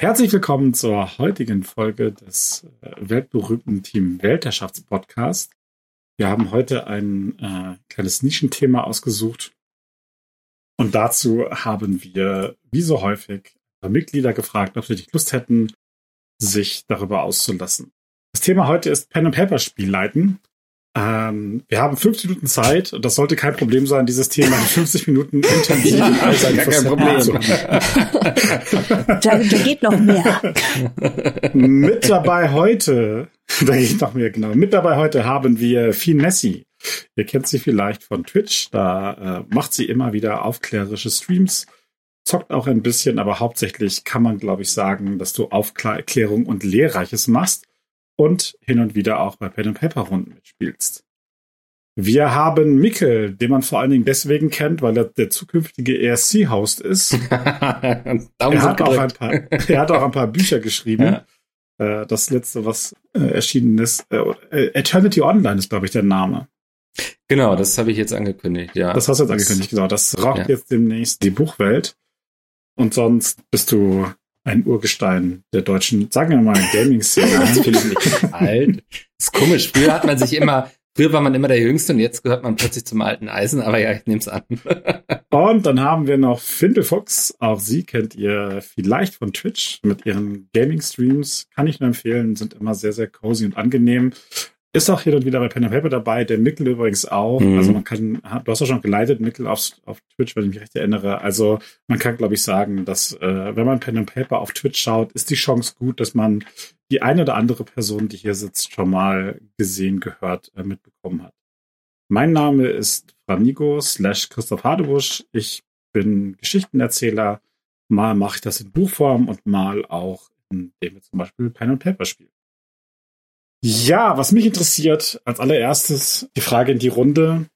Herzlich willkommen zur heutigen Folge des äh, weltberühmten Team Weltherrschaftspodcast. Wir haben heute ein äh, kleines Nischenthema ausgesucht und dazu haben wir, wie so häufig, Mitglieder gefragt, ob sie nicht Lust hätten, sich darüber auszulassen. Das Thema heute ist Pen and Paper Spiel leiten. Ähm, wir haben 50 Minuten Zeit und das sollte kein Problem sein, dieses Thema in 50 Minuten intensiv ja, also gar kein Problem. da, da geht noch mehr. Mit dabei heute, da geht noch mehr, genau. Mit dabei heute haben wir Finessi. Ihr kennt sie vielleicht von Twitch, da äh, macht sie immer wieder aufklärerische Streams, zockt auch ein bisschen, aber hauptsächlich kann man, glaube ich, sagen, dass du Aufklärung und Lehrreiches machst und hin und wieder auch bei Pen and Paper Runden mitspielst. Wir haben Mikkel, den man vor allen Dingen deswegen kennt, weil er der zukünftige ESC-Host ist. er, hat auch ein paar, er hat auch ein paar Bücher geschrieben. Ja. Äh, das letzte, was äh, erschienen ist, äh, Eternity Online ist, glaube ich, der Name. Genau, das habe ich jetzt angekündigt, ja. Das hast du jetzt angekündigt, genau. Das rockt ja. jetzt demnächst die Buchwelt. Und sonst bist du ein Urgestein der deutschen, sagen wir mal, Gaming-Szene. Alt. ist komisch. Früher hat man sich immer, früher war man immer der Jüngste und jetzt gehört man plötzlich zum alten Eisen, aber ja, ich nehme es an. und dann haben wir noch Findelfox. Auch sie kennt ihr vielleicht von Twitch mit ihren Gaming-Streams. Kann ich nur empfehlen, sind immer sehr, sehr cozy und angenehm. Ist auch hier und wieder bei Pen and Paper dabei, der Mickel übrigens auch. Mhm. Also man kann, du hast ja schon geleitet, Mickel auf, auf Twitch, wenn ich mich recht erinnere. Also man kann, glaube ich, sagen, dass äh, wenn man Pen and Paper auf Twitch schaut, ist die Chance gut, dass man die eine oder andere Person, die hier sitzt, schon mal gesehen, gehört, äh, mitbekommen hat. Mein Name ist Franigo slash Christoph Hadebusch. Ich bin Geschichtenerzähler. Mal mache ich das in Buchform und mal auch, indem wir zum Beispiel Pen and Paper spielen. Ja, was mich interessiert, als allererstes die Frage in die Runde.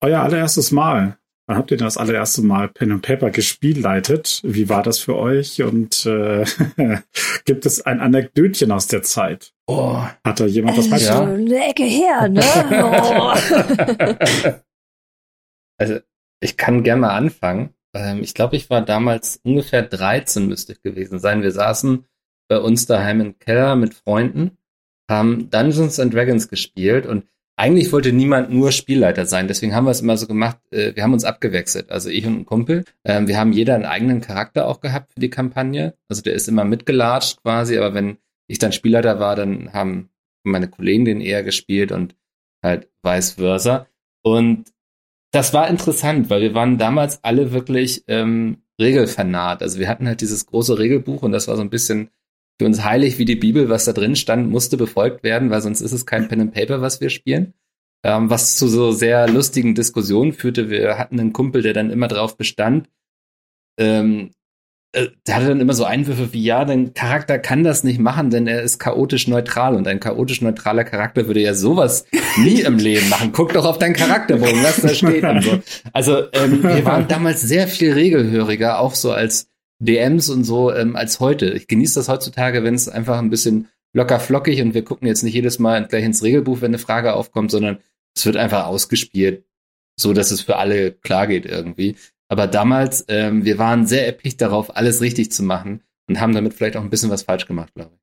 Euer allererstes Mal. Wann habt ihr denn das allererste Mal Pen and Paper gespielleitet? Wie war das für euch? Und äh, gibt es ein Anekdötchen aus der Zeit? Oh. Hat da jemand was bei? Ja. Eine Ecke her, ne? Oh. also, ich kann gerne mal anfangen. Ähm, ich glaube, ich war damals ungefähr 13 müsste ich gewesen sein. Wir saßen bei uns daheim im Keller mit Freunden haben Dungeons and Dragons gespielt und eigentlich wollte niemand nur Spielleiter sein, deswegen haben wir es immer so gemacht, äh, wir haben uns abgewechselt, also ich und ein Kumpel. Ähm, wir haben jeder einen eigenen Charakter auch gehabt für die Kampagne. Also der ist immer mitgelatscht quasi, aber wenn ich dann Spielleiter war, dann haben meine Kollegen den eher gespielt und halt vice versa. Und das war interessant, weil wir waren damals alle wirklich ähm, regelfanat. Also wir hatten halt dieses große Regelbuch und das war so ein bisschen für uns heilig wie die Bibel, was da drin stand, musste befolgt werden, weil sonst ist es kein Pen and Paper, was wir spielen. Ähm, was zu so sehr lustigen Diskussionen führte. Wir hatten einen Kumpel, der dann immer drauf bestand. Ähm, äh, der hatte dann immer so Einwürfe wie, ja, dein Charakter kann das nicht machen, denn er ist chaotisch neutral und ein chaotisch neutraler Charakter würde ja sowas nie im Leben machen. Guck doch auf deinen Charakterbogen, was da steht und so. Also ähm, wir waren damals sehr viel regelhöriger, auch so als DMs und so ähm, als heute. Ich genieße das heutzutage, wenn es einfach ein bisschen locker flockig und wir gucken jetzt nicht jedes Mal gleich ins Regelbuch, wenn eine Frage aufkommt, sondern es wird einfach ausgespielt, so dass es für alle klar geht irgendwie. Aber damals, ähm, wir waren sehr erpicht darauf, alles richtig zu machen und haben damit vielleicht auch ein bisschen was falsch gemacht, glaube ich.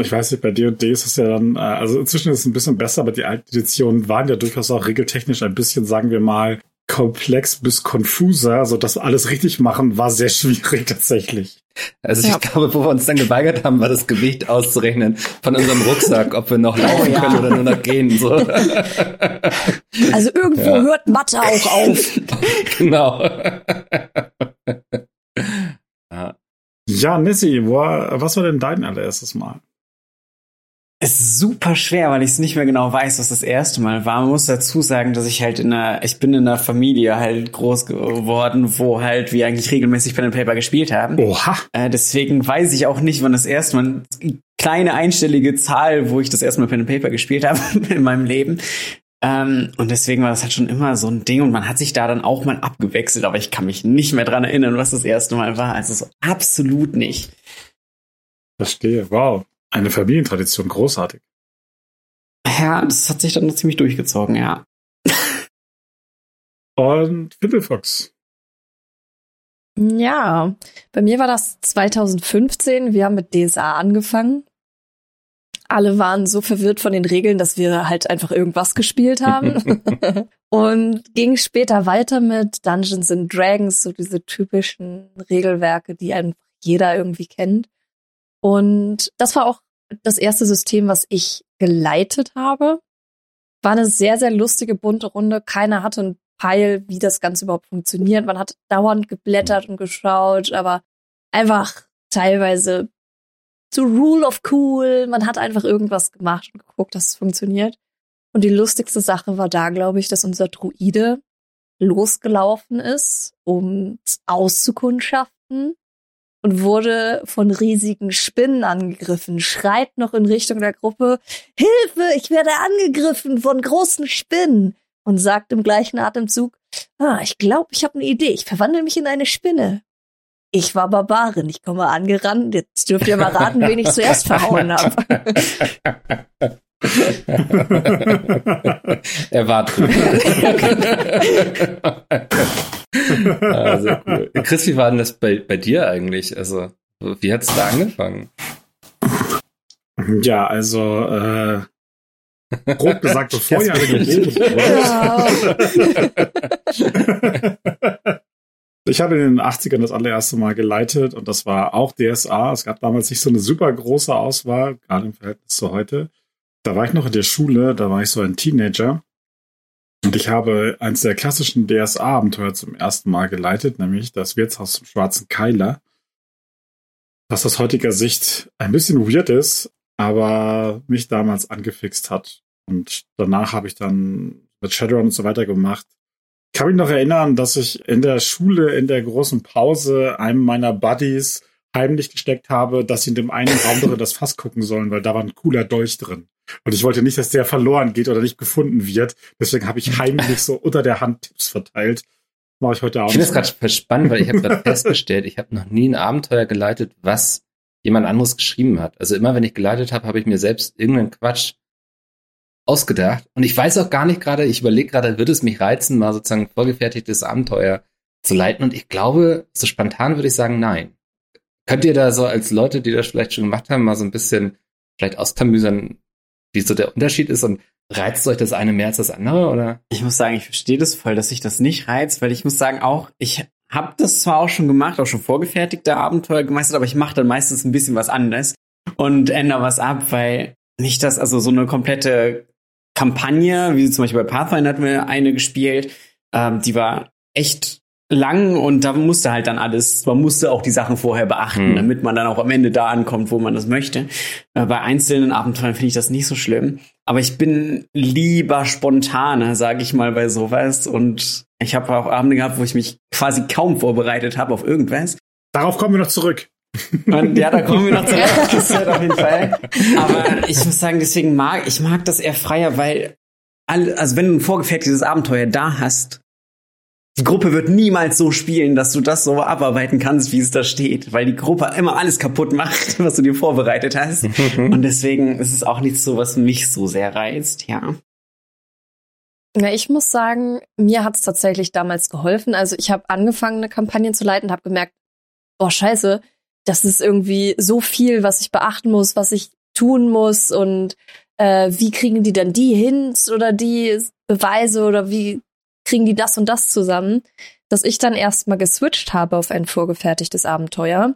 Ich weiß nicht, bei D&D ist es ja dann, äh, also inzwischen ist es ein bisschen besser, aber die alten Editionen waren ja durchaus auch regeltechnisch ein bisschen, sagen wir mal, komplex bis konfuser, also das alles richtig machen, war sehr schwierig tatsächlich. Also ja. ich glaube, wo wir uns dann geweigert haben, war das Gewicht auszurechnen von unserem Rucksack, ob wir noch laufen oh, ja. können oder nur noch gehen. So. Also irgendwo ja. hört Mathe auch auf. genau. ja. wo, was war denn dein allererstes Mal? Ist super schwer, weil ich es nicht mehr genau weiß, was das erste Mal war. Man muss dazu sagen, dass ich halt in einer, ich bin in einer Familie halt groß geworden, wo halt wir eigentlich regelmäßig Pen and Paper gespielt haben. Oha. Äh, deswegen weiß ich auch nicht, wann das erste Mal kleine einstellige Zahl, wo ich das erste Mal Pen and Paper gespielt habe in meinem Leben. Ähm, und deswegen war das halt schon immer so ein Ding und man hat sich da dann auch mal abgewechselt, aber ich kann mich nicht mehr dran erinnern, was das erste Mal war. Also so absolut nicht. Verstehe, wow. Eine Familientradition, großartig. Ja, das hat sich dann noch ziemlich durchgezogen, ja. Und Fiddlefox. Ja, bei mir war das 2015. Wir haben mit DSA angefangen. Alle waren so verwirrt von den Regeln, dass wir halt einfach irgendwas gespielt haben. und ging später weiter mit Dungeons and Dragons, so diese typischen Regelwerke, die einfach jeder irgendwie kennt. Und das war auch das erste System, was ich geleitet habe. War eine sehr, sehr lustige, bunte Runde. Keiner hatte einen Peil, wie das Ganze überhaupt funktioniert. Man hat dauernd geblättert und geschaut, aber einfach teilweise zu Rule of Cool. Man hat einfach irgendwas gemacht und geguckt, dass es funktioniert. Und die lustigste Sache war da, glaube ich, dass unser Druide losgelaufen ist, um auszukundschaften und wurde von riesigen Spinnen angegriffen, schreit noch in Richtung der Gruppe, Hilfe, ich werde angegriffen von großen Spinnen und sagt im gleichen Atemzug, ah, ich glaube, ich habe eine Idee, ich verwandle mich in eine Spinne. Ich war Barbarin, ich komme angerannt, jetzt dürft ihr mal raten, wen ich zuerst verhauen habe. er war ah, sehr cool. Chris, wie war denn das bei, bei dir eigentlich? Also, wie hat es da angefangen? Ja, also äh, grob gesagt, bevor ich alle geboren wurde. Ich habe in den 80ern das allererste Mal geleitet und das war auch DSA. Es gab damals nicht so eine super große Auswahl, gerade im Verhältnis zu heute. Da war ich noch in der Schule, da war ich so ein Teenager. Und ich habe eins der klassischen DSA-Abenteuer zum ersten Mal geleitet, nämlich das Wirtshaus zum Schwarzen Keiler. Was aus heutiger Sicht ein bisschen weird ist, aber mich damals angefixt hat. Und danach habe ich dann mit Shadowrun und so weiter gemacht kann mich noch erinnern, dass ich in der Schule in der großen Pause einem meiner Buddies heimlich gesteckt habe, dass sie in dem einen Raum drin das Fass gucken sollen, weil da war ein cooler Dolch drin. Und ich wollte nicht, dass der verloren geht oder nicht gefunden wird. Deswegen habe ich heimlich so unter der Hand Tipps verteilt. Mache ich heute auch. Ich finde das gerade spannend, weil ich habe gerade festgestellt, ich habe noch nie ein Abenteuer geleitet, was jemand anderes geschrieben hat. Also immer wenn ich geleitet habe, habe ich mir selbst irgendeinen Quatsch ausgedacht. Und ich weiß auch gar nicht gerade, ich überlege gerade, wird es mich reizen, mal sozusagen vorgefertigtes Abenteuer zu leiten? Und ich glaube, so spontan würde ich sagen, nein. Könnt ihr da so als Leute, die das vielleicht schon gemacht haben, mal so ein bisschen vielleicht auskamüsern, wie so der Unterschied ist und reizt euch das eine mehr als das andere, oder? Ich muss sagen, ich verstehe das voll, dass sich das nicht reizt, weil ich muss sagen auch, ich habe das zwar auch schon gemacht, auch schon vorgefertigte Abenteuer gemeistert, aber ich mache dann meistens ein bisschen was anderes und ändere was ab, weil nicht das, also so eine komplette Kampagne, wie zum Beispiel bei Pathfinder hatten wir eine gespielt, ähm, die war echt lang und da musste halt dann alles, man musste auch die Sachen vorher beachten, mhm. damit man dann auch am Ende da ankommt, wo man das möchte. Äh, bei einzelnen Abenteuern finde ich das nicht so schlimm. Aber ich bin lieber spontaner, sage ich mal, bei sowas. Und ich habe auch Abende gehabt, wo ich mich quasi kaum vorbereitet habe auf irgendwas. Darauf kommen wir noch zurück. Und ja, da kommen wir noch zurück. Das wird auf jeden Fall. Aber ich muss sagen, deswegen mag ich mag das eher freier, weil alle, also wenn du ein vorgefertigtes Abenteuer da hast, die Gruppe wird niemals so spielen, dass du das so abarbeiten kannst, wie es da steht, weil die Gruppe immer alles kaputt macht, was du dir vorbereitet hast. Und deswegen ist es auch nicht so, was mich so sehr reizt, ja. Ja, ich muss sagen, mir hat es tatsächlich damals geholfen. Also ich habe angefangen, eine Kampagne zu leiten, habe gemerkt, boah, scheiße, das ist irgendwie so viel, was ich beachten muss, was ich tun muss und äh, wie kriegen die dann die Hints oder die Beweise oder wie kriegen die das und das zusammen, dass ich dann erstmal geswitcht habe auf ein vorgefertigtes Abenteuer.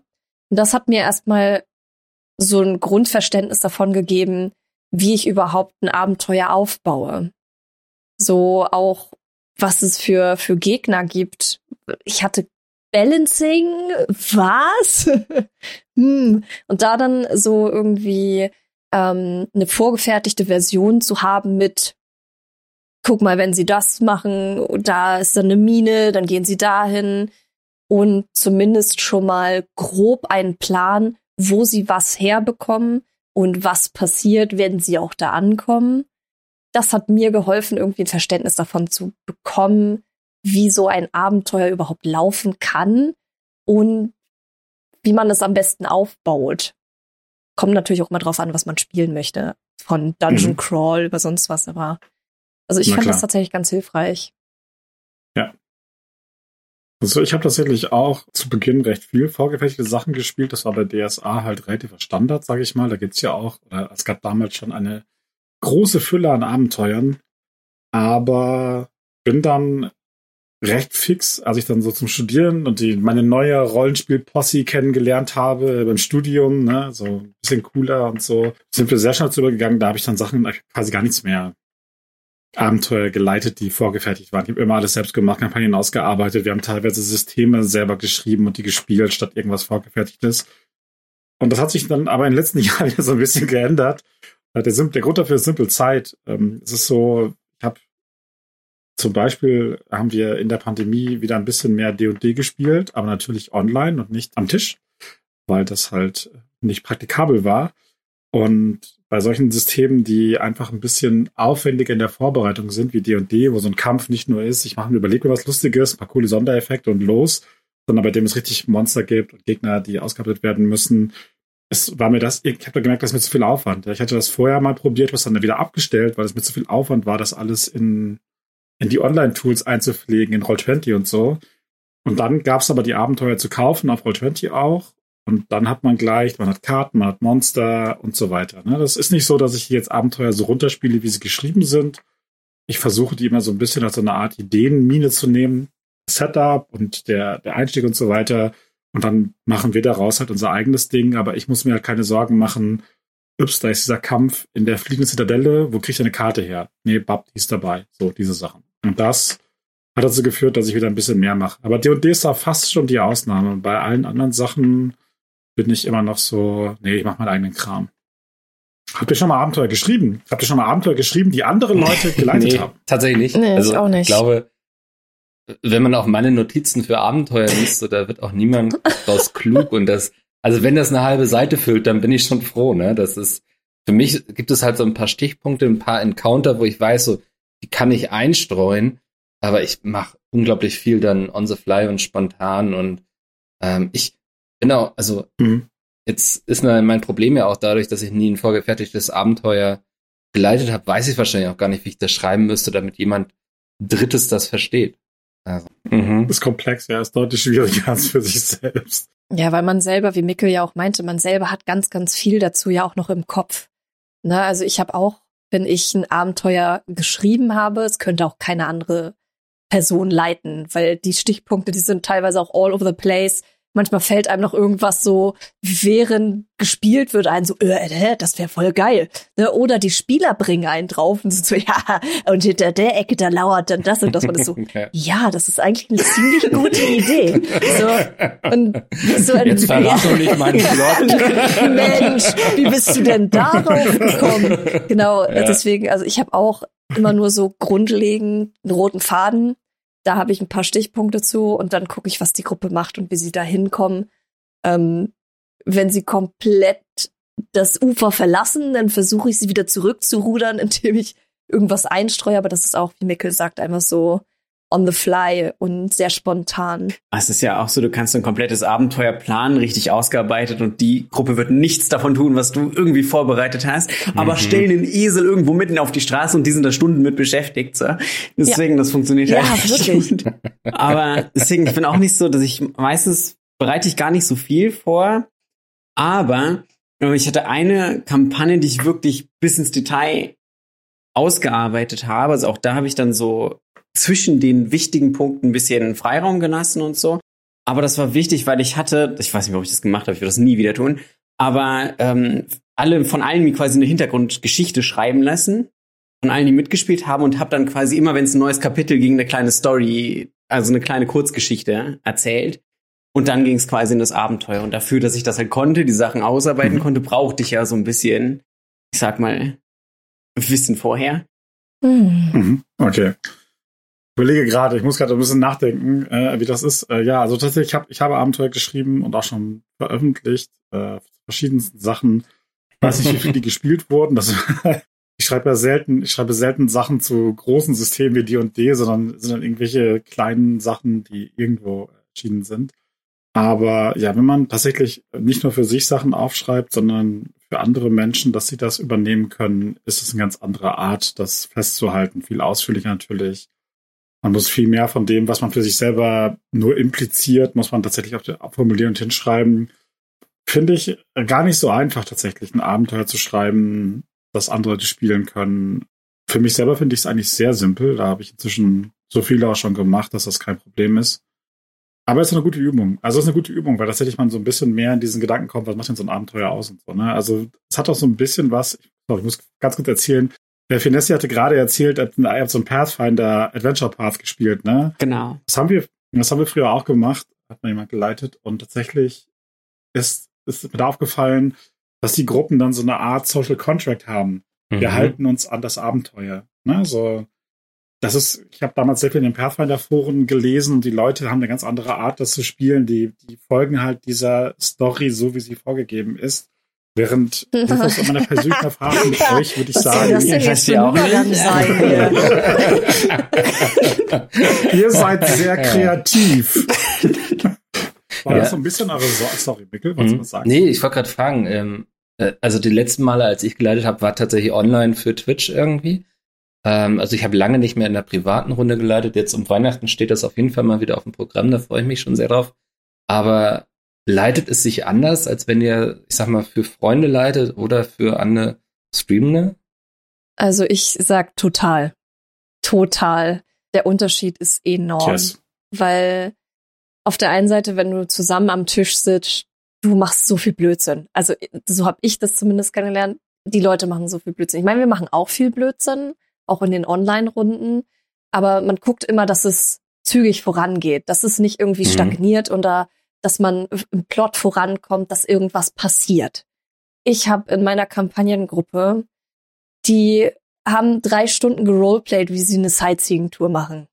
Und das hat mir erstmal so ein Grundverständnis davon gegeben, wie ich überhaupt ein Abenteuer aufbaue. So auch, was es für, für Gegner gibt. Ich hatte Balancing, was? hm. Und da dann so irgendwie ähm, eine vorgefertigte Version zu haben mit, guck mal, wenn sie das machen, da ist dann eine Mine, dann gehen sie dahin und zumindest schon mal grob einen Plan, wo sie was herbekommen und was passiert, wenn sie auch da ankommen. Das hat mir geholfen, irgendwie ein Verständnis davon zu bekommen, wie so ein Abenteuer überhaupt laufen kann und wie man es am besten aufbaut. Kommt natürlich auch mal drauf an, was man spielen möchte. Von Dungeon mhm. Crawl über sonst was, aber also ich Na fand klar. das tatsächlich ganz hilfreich. Ja. Also ich habe tatsächlich auch zu Beginn recht viel vorgefertigte Sachen gespielt. Das war bei DSA halt relativer Standard, sage ich mal. Da gibt's ja auch, oder es gab damals schon eine große Fülle an Abenteuern. Aber bin dann recht fix, als ich dann so zum Studieren und die, meine neue Rollenspiel-Posse kennengelernt habe beim Studium, ne, so ein bisschen cooler und so, sind wir sehr schnell zu übergegangen. Da habe ich dann Sachen quasi gar nichts mehr Abenteuer geleitet, die vorgefertigt waren. Ich habe immer alles selbst gemacht, Kampagnen ausgearbeitet. Wir haben teilweise Systeme selber geschrieben und die gespielt, statt irgendwas vorgefertigtes. Und das hat sich dann aber in den letzten Jahren wieder so ein bisschen geändert. Der, der Grund dafür ist simpel Zeit. Ähm, es ist so, ich habe zum Beispiel haben wir in der Pandemie wieder ein bisschen mehr D&D gespielt, aber natürlich online und nicht am Tisch, weil das halt nicht praktikabel war. Und bei solchen Systemen, die einfach ein bisschen aufwendiger in der Vorbereitung sind, wie D&D, wo so ein Kampf nicht nur ist, ich mache mir überlege mir was Lustiges, ein paar coole Sondereffekte und los, sondern bei dem es richtig Monster gibt und Gegner, die ausgearbeitet werden müssen. Es war mir das, ich habe gemerkt, das ist mir zu viel Aufwand. Ich hatte das vorher mal probiert, was dann wieder abgestellt, weil es mir zu viel Aufwand war, das alles in, in die Online-Tools einzupflegen, in Roll20 und so. Und dann gab es aber die Abenteuer zu kaufen auf Roll20 auch. Und dann hat man gleich, man hat Karten, man hat Monster und so weiter. Ne? Das ist nicht so, dass ich jetzt Abenteuer so runterspiele, wie sie geschrieben sind. Ich versuche die immer so ein bisschen als so eine Art Ideenmine zu nehmen. Setup und der, der Einstieg und so weiter. Und dann machen wir daraus halt unser eigenes Ding. Aber ich muss mir halt keine Sorgen machen. Ups, da ist dieser Kampf in der fliegenden Zitadelle. Wo kriege ich eine Karte her? Nee, Bab, die ist dabei. So, diese Sachen. Und das hat dazu geführt, dass ich wieder ein bisschen mehr mache. Aber D&D ist da fast schon die Ausnahme. Bei allen anderen Sachen bin ich immer noch so, nee, ich mache meinen eigenen Kram. Habt ihr schon mal Abenteuer geschrieben? Habt ihr schon mal Abenteuer geschrieben, die andere Leute geleitet nee, haben? Tatsächlich nicht. Nee, also, ich auch nicht. Ich glaube, wenn man auch meine Notizen für Abenteuer liest, so, da wird auch niemand draus klug und das, also wenn das eine halbe Seite füllt, dann bin ich schon froh, ne? Das ist, für mich gibt es halt so ein paar Stichpunkte, ein paar Encounter, wo ich weiß, so, die kann ich einstreuen, aber ich mache unglaublich viel dann on the fly und spontan und ähm, ich, Genau, also mhm. jetzt ist mein Problem ja auch dadurch, dass ich nie ein vorgefertigtes Abenteuer geleitet habe, weiß ich wahrscheinlich auch gar nicht, wie ich das schreiben müsste, damit jemand Drittes das versteht. Also, mhm. Ist komplex, ja, ist deutlich schwieriger als für sich selbst. Ja, weil man selber, wie Mikkel ja auch meinte, man selber hat ganz, ganz viel dazu ja auch noch im Kopf. Ne, also ich habe auch, wenn ich ein Abenteuer geschrieben habe, es könnte auch keine andere Person leiten, weil die Stichpunkte, die sind teilweise auch all over the place manchmal fällt einem noch irgendwas so, während gespielt wird, ein so, äh, das wäre voll geil. Ne? Oder die Spieler bringen einen drauf und so, ja, und hinter der Ecke, da lauert dann das und das. Und das so, ja, das ist eigentlich eine ziemlich gute Idee. So, und so ein Jetzt verrat doch nicht meinen Plot. Mensch, wie bist du denn darauf gekommen? Genau, ja. deswegen, also ich habe auch immer nur so grundlegend einen roten Faden da habe ich ein paar Stichpunkte zu und dann gucke ich, was die Gruppe macht und wie sie da hinkommen. Ähm, wenn sie komplett das Ufer verlassen, dann versuche ich sie wieder zurückzurudern, indem ich irgendwas einstreue. Aber das ist auch, wie Mikkel sagt, einfach so on the fly und sehr spontan. Es ist ja auch so, du kannst ein komplettes Abenteuer planen, richtig ausgearbeitet und die Gruppe wird nichts davon tun, was du irgendwie vorbereitet hast, mhm. aber stellen den Esel irgendwo mitten auf die Straße und die sind da Stunden mit beschäftigt. So. Deswegen, ja. das funktioniert ja halt wirklich. Gut. Aber deswegen, ich bin auch nicht so, dass ich meistens bereite ich gar nicht so viel vor, aber ich hatte eine Kampagne, die ich wirklich bis ins Detail ausgearbeitet habe. Also auch da habe ich dann so zwischen den wichtigen Punkten ein bisschen Freiraum gelassen und so. Aber das war wichtig, weil ich hatte, ich weiß nicht, warum ich das gemacht habe, ich würde das nie wieder tun, aber ähm, alle von allen mir quasi eine Hintergrundgeschichte schreiben lassen, von allen, die mitgespielt haben und habe dann quasi immer, wenn es ein neues Kapitel ging, eine kleine Story, also eine kleine Kurzgeschichte erzählt. Und dann ging es quasi in das Abenteuer. Und dafür, dass ich das halt konnte, die Sachen ausarbeiten mhm. konnte, brauchte ich ja so ein bisschen, ich sag mal, Wissen vorher. Mhm. Okay überlege gerade, ich muss gerade ein bisschen nachdenken, äh, wie das ist. Äh, ja, also tatsächlich, ich, hab, ich habe Abenteuer geschrieben und auch schon veröffentlicht, äh, verschiedensten Sachen. Ich weiß nicht, wie viele die gespielt wurden. Das, ich schreibe ja selten, ich schreibe selten Sachen zu großen Systemen wie D&D, sondern sind dann irgendwelche kleinen Sachen, die irgendwo erschienen sind. Aber ja, wenn man tatsächlich nicht nur für sich Sachen aufschreibt, sondern für andere Menschen, dass sie das übernehmen können, ist es eine ganz andere Art, das festzuhalten. Viel ausführlicher natürlich Man muss viel mehr von dem, was man für sich selber nur impliziert, muss man tatsächlich auf formulieren und hinschreiben. Finde ich gar nicht so einfach, tatsächlich ein Abenteuer zu schreiben, das andere spielen können. Für mich selber finde ich es eigentlich sehr simpel. Da habe ich inzwischen so viele auch schon gemacht, dass das kein Problem ist. Aber es ist eine gute Übung. Also es ist eine gute Übung, weil tatsächlich man so ein bisschen mehr in diesen Gedanken kommt, was macht denn so ein Abenteuer aus und so. Ne? Also es hat auch so ein bisschen was, ich muss ganz kurz erzählen, der Finessi hatte gerade erzählt, er hat so ein Pathfinder Adventure Path gespielt, ne? Genau. Das haben wir, das haben wir früher auch gemacht, hat mir jemand geleitet und tatsächlich ist, ist mir da aufgefallen, dass die Gruppen dann so eine Art Social Contract haben. Mhm. Wir halten uns an das Abenteuer, ne? So, das ist, ich habe damals sehr viel in den Pathfinder-Foren gelesen und die Leute haben eine ganz andere Art, das zu spielen. Die, die folgen halt dieser Story so, wie sie vorgegeben ist. Während das ist meine persönliche Erfahrung mit euch, würde ich Was sagen. Das denn jetzt für auch sein Ihr seid sehr kreativ. War ja. das so ein bisschen eure Sorge? Sorry, Mikkel, was mhm. du sagen? Nee, ich wollte gerade fragen, ähm, äh, also die letzten Male, als ich geleitet habe, war tatsächlich online für Twitch irgendwie. Ähm, also ich habe lange nicht mehr in der privaten Runde geleitet. Jetzt um Weihnachten steht das auf jeden Fall mal wieder auf dem Programm, da freue ich mich schon sehr drauf. Aber leitet es sich anders, als wenn ihr, ich sag mal, für Freunde leitet oder für andere Streamende? Also ich sag total. Total. Der Unterschied ist enorm. Yes. Weil auf der einen Seite, wenn du zusammen am Tisch sitzt, du machst so viel Blödsinn. Also so habe ich das zumindest kennengelernt. Die Leute machen so viel Blödsinn. Ich meine, wir machen auch viel Blödsinn, auch in den Online-Runden. Aber man guckt immer, dass es zügig vorangeht, dass es nicht irgendwie mhm. stagniert und da dass man im Plot vorankommt, dass irgendwas passiert. Ich habe in meiner Kampagnengruppe, die haben drei Stunden geroleplayed, wie sie eine Sightseeing-Tour machen.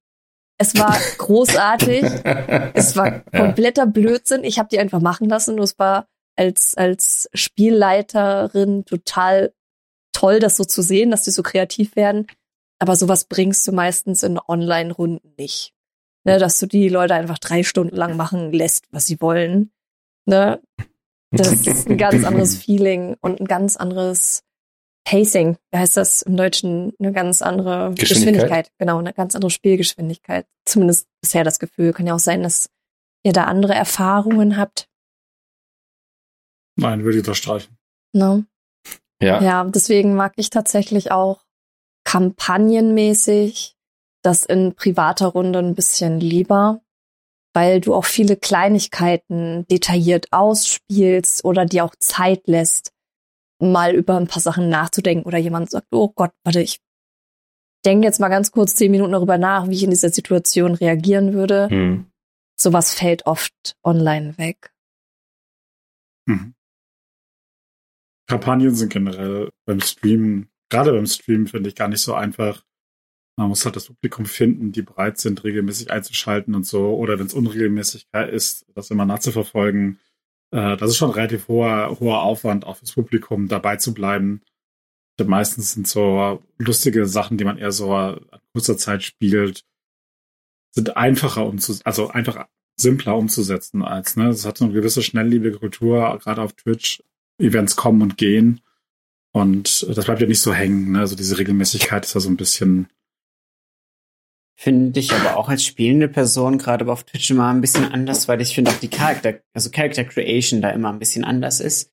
Es war großartig. es war kompletter Blödsinn. Ich habe die einfach machen lassen. Und es war als, als Spielleiterin total toll, das so zu sehen, dass die so kreativ werden. Aber sowas bringst du meistens in Online-Runden nicht ne, dass du die Leute einfach drei Stunden lang machen lässt, was sie wollen. Ne? Das ist ein ganz anderes Feeling und ein ganz anderes Pacing. Wie heißt das im Deutschen? Eine ganz andere Geschwindigkeit. Geschwindigkeit. Genau, eine ganz andere Spielgeschwindigkeit. Zumindest bisher das Gefühl. Kann ja auch sein, dass ihr da andere Erfahrungen habt. Nein, würde ich unterstreichen. Ne? Ja. Ja, deswegen mag ich tatsächlich auch kampagnenmäßig das in privater Runde ein bisschen lieber, weil du auch viele Kleinigkeiten detailliert ausspielst oder dir auch Zeit lässt, mal über ein paar Sachen nachzudenken oder jemand sagt, oh Gott, warte, ich denke jetzt mal ganz kurz zehn Minuten darüber nach, wie ich in dieser Situation reagieren würde. Mhm. Sowas fällt oft online weg. Mhm. Kampagnen sind generell beim Streamen, gerade beim Streamen finde ich gar nicht so einfach, man muss halt das Publikum finden, die bereit sind, regelmäßig einzuschalten und so. Oder wenn es Unregelmäßigkeit ist, das immer nachzuverfolgen. Äh, das ist schon relativ hoher, hoher Aufwand, auch fürs Publikum dabei zu bleiben. Meistens sind so lustige Sachen, die man eher so an kurzer Zeit spielt, sind einfacher umzusetzen, also einfach simpler umzusetzen als, ne? Es hat so eine gewisse schnelllebige Kultur, gerade auf Twitch. Events kommen und gehen. Und das bleibt ja nicht so hängen, ne? Also diese Regelmäßigkeit ist ja so ein bisschen, Finde ich aber auch als spielende Person gerade auf Twitch immer ein bisschen anders, weil ich finde auch die Charakter, also Character Creation da immer ein bisschen anders ist,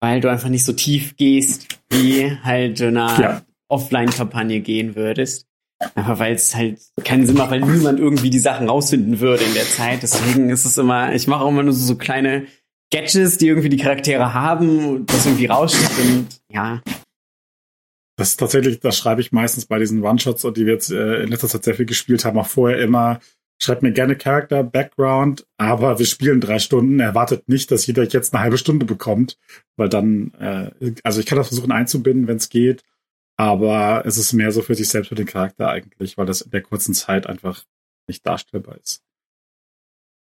weil du einfach nicht so tief gehst, wie halt du einer ja. Offline-Kampagne gehen würdest. Aber weil es halt keinen Sinn macht, weil niemand irgendwie die Sachen rausfinden würde in der Zeit. Deswegen ist es immer, ich mache auch immer nur so, so kleine Gadgets, die irgendwie die Charaktere haben das irgendwie rausschickt und ja, das ist tatsächlich, das schreibe ich meistens bei diesen One-Shots, die wir jetzt äh, in letzter Zeit sehr viel gespielt haben, auch vorher immer, schreibt mir gerne Charakter, Background, aber wir spielen drei Stunden, erwartet nicht, dass jeder jetzt eine halbe Stunde bekommt, weil dann, äh, also ich kann das versuchen einzubinden, wenn es geht, aber es ist mehr so für sich selbst für den Charakter eigentlich, weil das in der kurzen Zeit einfach nicht darstellbar ist.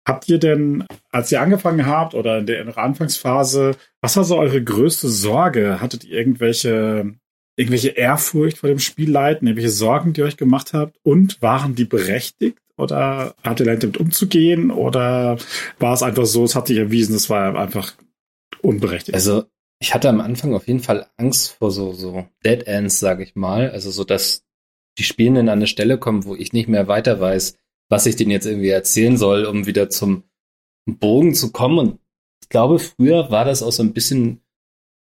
Habt ihr denn, als ihr angefangen habt oder in der, in der Anfangsphase, was war so eure größte Sorge? Hattet ihr irgendwelche irgendwelche Ehrfurcht vor dem Spiel leiten, irgendwelche Sorgen, die ihr euch gemacht habt? Und waren die berechtigt? Oder habt ihr damit umzugehen? Oder war es einfach so, es hat sich erwiesen, es war einfach unberechtigt? Also, ich hatte am Anfang auf jeden Fall Angst vor so, so Dead Ends, sage ich mal. Also so, dass die Spielenden an eine Stelle kommen, wo ich nicht mehr weiter weiß, was ich denen jetzt irgendwie erzählen soll, um wieder zum Bogen zu kommen. Und ich glaube, früher war das auch so ein bisschen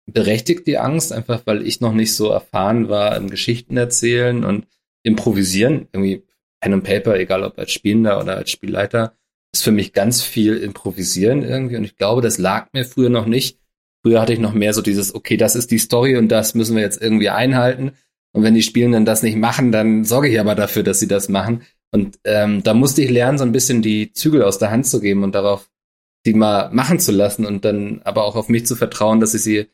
berechtigt, die Angst, einfach weil ich noch nicht so erfahren war im Geschichten erzählen und improvisieren. Irgendwie Pen and Paper, egal ob als Spielender oder als Spielleiter, ist für mich ganz viel improvisieren irgendwie. Und ich glaube, das lag mir früher noch nicht. Früher hatte ich noch mehr so dieses, okay, das ist die Story und das müssen wir jetzt irgendwie einhalten. Und wenn die Spielenden das nicht machen, dann sorge ich aber dafür, dass sie das machen. Und ähm, da musste ich lernen, so ein bisschen die Zügel aus der Hand zu geben und darauf die mal machen zu lassen und dann aber auch auf mich zu vertrauen, dass ich sie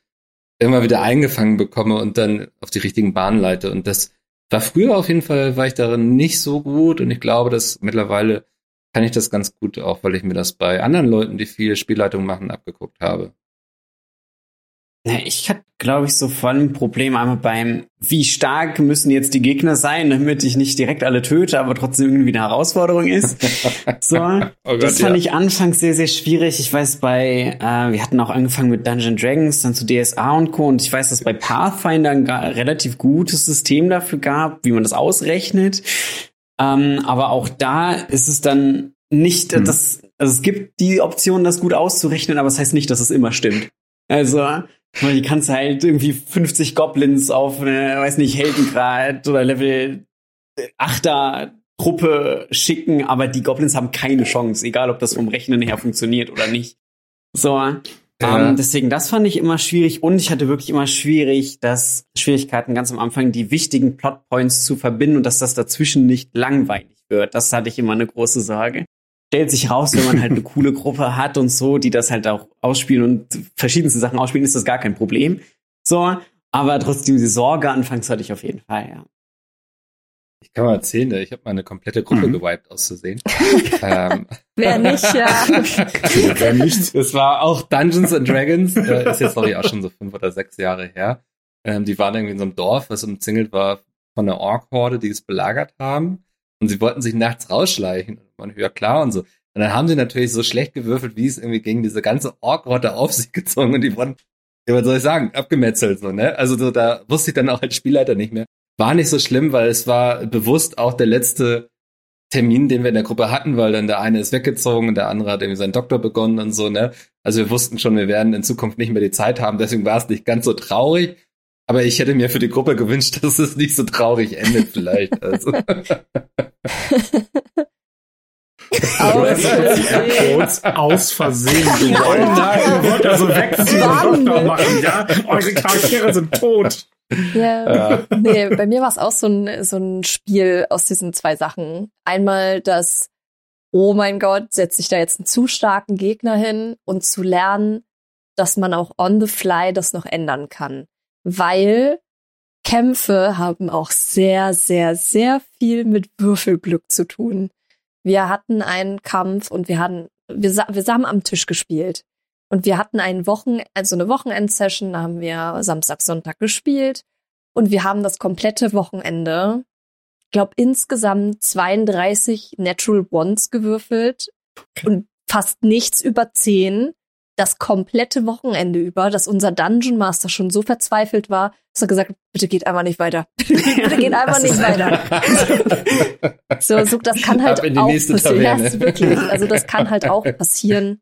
immer wieder eingefangen bekomme und dann auf die richtigen Bahnen leite. Und das war früher auf jeden Fall, war ich darin nicht so gut und ich glaube, dass mittlerweile kann ich das ganz gut, auch weil ich mir das bei anderen Leuten, die viel Spielleitung machen, abgeguckt habe. Ich hatte, glaube ich, so voll ein Problem einmal beim, wie stark müssen jetzt die Gegner sein, damit ich nicht direkt alle töte, aber trotzdem irgendwie eine Herausforderung ist. So, oh Gott, das fand ja. ich anfangs sehr, sehr schwierig. Ich weiß, bei, äh, wir hatten auch angefangen mit Dungeon Dragons, dann zu DSA und Co. Und ich weiß, dass bei Pathfinder ein relativ gutes System dafür gab, wie man das ausrechnet. Ähm, aber auch da ist es dann nicht, hm. das, also es gibt die Option, das gut auszurechnen, aber es das heißt nicht, dass es immer stimmt. Also, die kannst halt irgendwie 50 Goblins auf eine, weiß nicht, Heldengrad oder Level 8er Truppe schicken, aber die Goblins haben keine Chance, egal ob das vom Rechnen her funktioniert oder nicht. So. Ja. Um, ähm, deswegen, das fand ich immer schwierig und ich hatte wirklich immer schwierig, dass Schwierigkeiten ganz am Anfang die wichtigen Plotpoints zu verbinden und dass das dazwischen nicht langweilig wird. Das hatte ich immer eine große Sorge stellt sich raus, wenn man halt eine coole Gruppe hat und so, die das halt auch ausspielen und verschiedenste Sachen ausspielen, ist das gar kein Problem. So, aber trotzdem die Sorge anfangs hatte ich auf jeden Fall, ja. Ich kann mal erzählen, ich habe meine komplette Gruppe mhm. gewiped auszusehen. ähm, Wer nicht, ja. Wer nicht. Das war auch Dungeons and Dragons, äh, ist jetzt glaube ich auch schon so fünf oder sechs Jahre her. Ähm, die waren irgendwie in so einem Dorf, was umzingelt war von einer Ork-Horde, die es belagert haben. Und sie wollten sich nachts rausschleichen. Und man, ja klar und so. Und dann haben sie natürlich so schlecht gewürfelt, wie es irgendwie gegen diese ganze Orkrotte auf sich gezogen und die wurden, ja, was soll ich sagen, abgemetzelt, so, ne? Also so, da wusste ich dann auch als Spielleiter nicht mehr. War nicht so schlimm, weil es war bewusst auch der letzte Termin, den wir in der Gruppe hatten, weil dann der eine ist weggezogen und der andere hat irgendwie seinen Doktor begonnen und so, ne? Also wir wussten schon, wir werden in Zukunft nicht mehr die Zeit haben, deswegen war es nicht ganz so traurig. Aber ich hätte mir für die Gruppe gewünscht, dass es nicht so traurig endet, vielleicht. Also. aus, aus Versehen gewollt. Oh nein, ihr wollt also wegziehen und Doktor machen, ja? Eure Charaktere sind tot. Ja. ja. Nee, bei mir war es auch so ein, so ein Spiel aus diesen zwei Sachen. Einmal das, oh mein Gott, setze ich da jetzt einen zu starken Gegner hin und zu lernen, dass man auch on the fly das noch ändern kann weil Kämpfe haben auch sehr, sehr, sehr viel mit Würfelglück zu tun. Wir hatten einen Kampf und wir hatten, wir, wir haben am Tisch gespielt. Und wir hatten einen Wochen, also eine Wochenendsession, da haben wir Samstag, Sonntag gespielt. Und wir haben das komplette Wochenende, ich glaube insgesamt 32 Natural Ones gewürfelt und fast nichts über 10 das komplette Wochenende über, dass unser Dungeon Master schon so verzweifelt war, dass er gesagt hat, bitte geht einfach nicht weiter. bitte geht einfach nicht weiter. so, so, das kann halt auch passieren. Ja, wirklich. Also das kann halt auch passieren.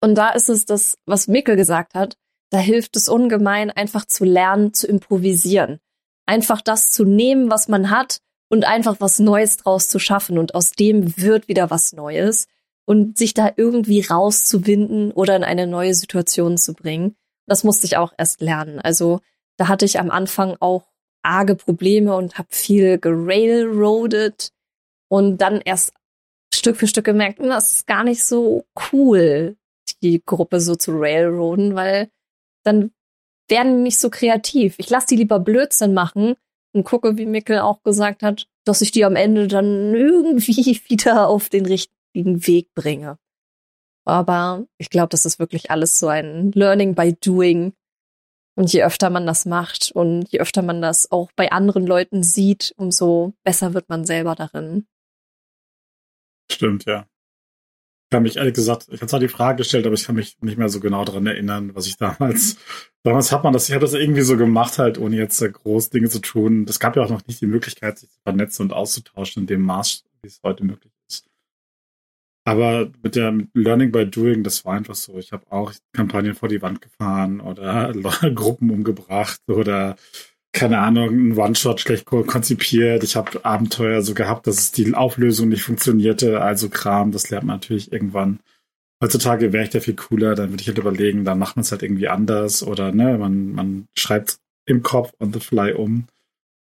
Und da ist es das, was Mikkel gesagt hat, da hilft es ungemein, einfach zu lernen, zu improvisieren. Einfach das zu nehmen, was man hat und einfach was Neues draus zu schaffen. Und aus dem wird wieder was Neues und sich da irgendwie rauszuwinden oder in eine neue Situation zu bringen. Das musste ich auch erst lernen. Also da hatte ich am Anfang auch arge Probleme und habe viel gerailroadet und dann erst Stück für Stück gemerkt, das ist gar nicht so cool, die Gruppe so zu railroaden, weil dann werden die nicht so kreativ. Ich lasse die lieber Blödsinn machen und gucke, wie Mikkel auch gesagt hat, dass ich die am Ende dann irgendwie wieder auf den richtigen Weg bringe. Aber ich glaube, das ist wirklich alles so ein Learning by Doing. Und je öfter man das macht und je öfter man das auch bei anderen Leuten sieht, umso besser wird man selber darin. Stimmt, ja. kann mich ehrlich gesagt, ich habe zwar die Frage gestellt, aber ich kann mich nicht mehr so genau daran erinnern, was ich damals, damals hat man das, ich habe das irgendwie so gemacht halt, ohne jetzt groß Dinge zu tun. Es gab ja auch noch nicht die Möglichkeit, sich zu vernetzen und auszutauschen in dem Maß, wie es heute möglich ist. Aber mit der mit Learning by Doing, das war einfach so. Ich habe auch Kampagnen vor die Wand gefahren oder Gruppen umgebracht oder keine Ahnung, ein One-Shot schlecht konzipiert. Ich habe Abenteuer so gehabt, dass es die Auflösung nicht funktionierte. Also Kram, das lernt man natürlich irgendwann. Heutzutage wäre ich da viel cooler, dann würde ich halt überlegen, dann macht man es halt irgendwie anders oder ne, man, man schreibt im Kopf on the fly um.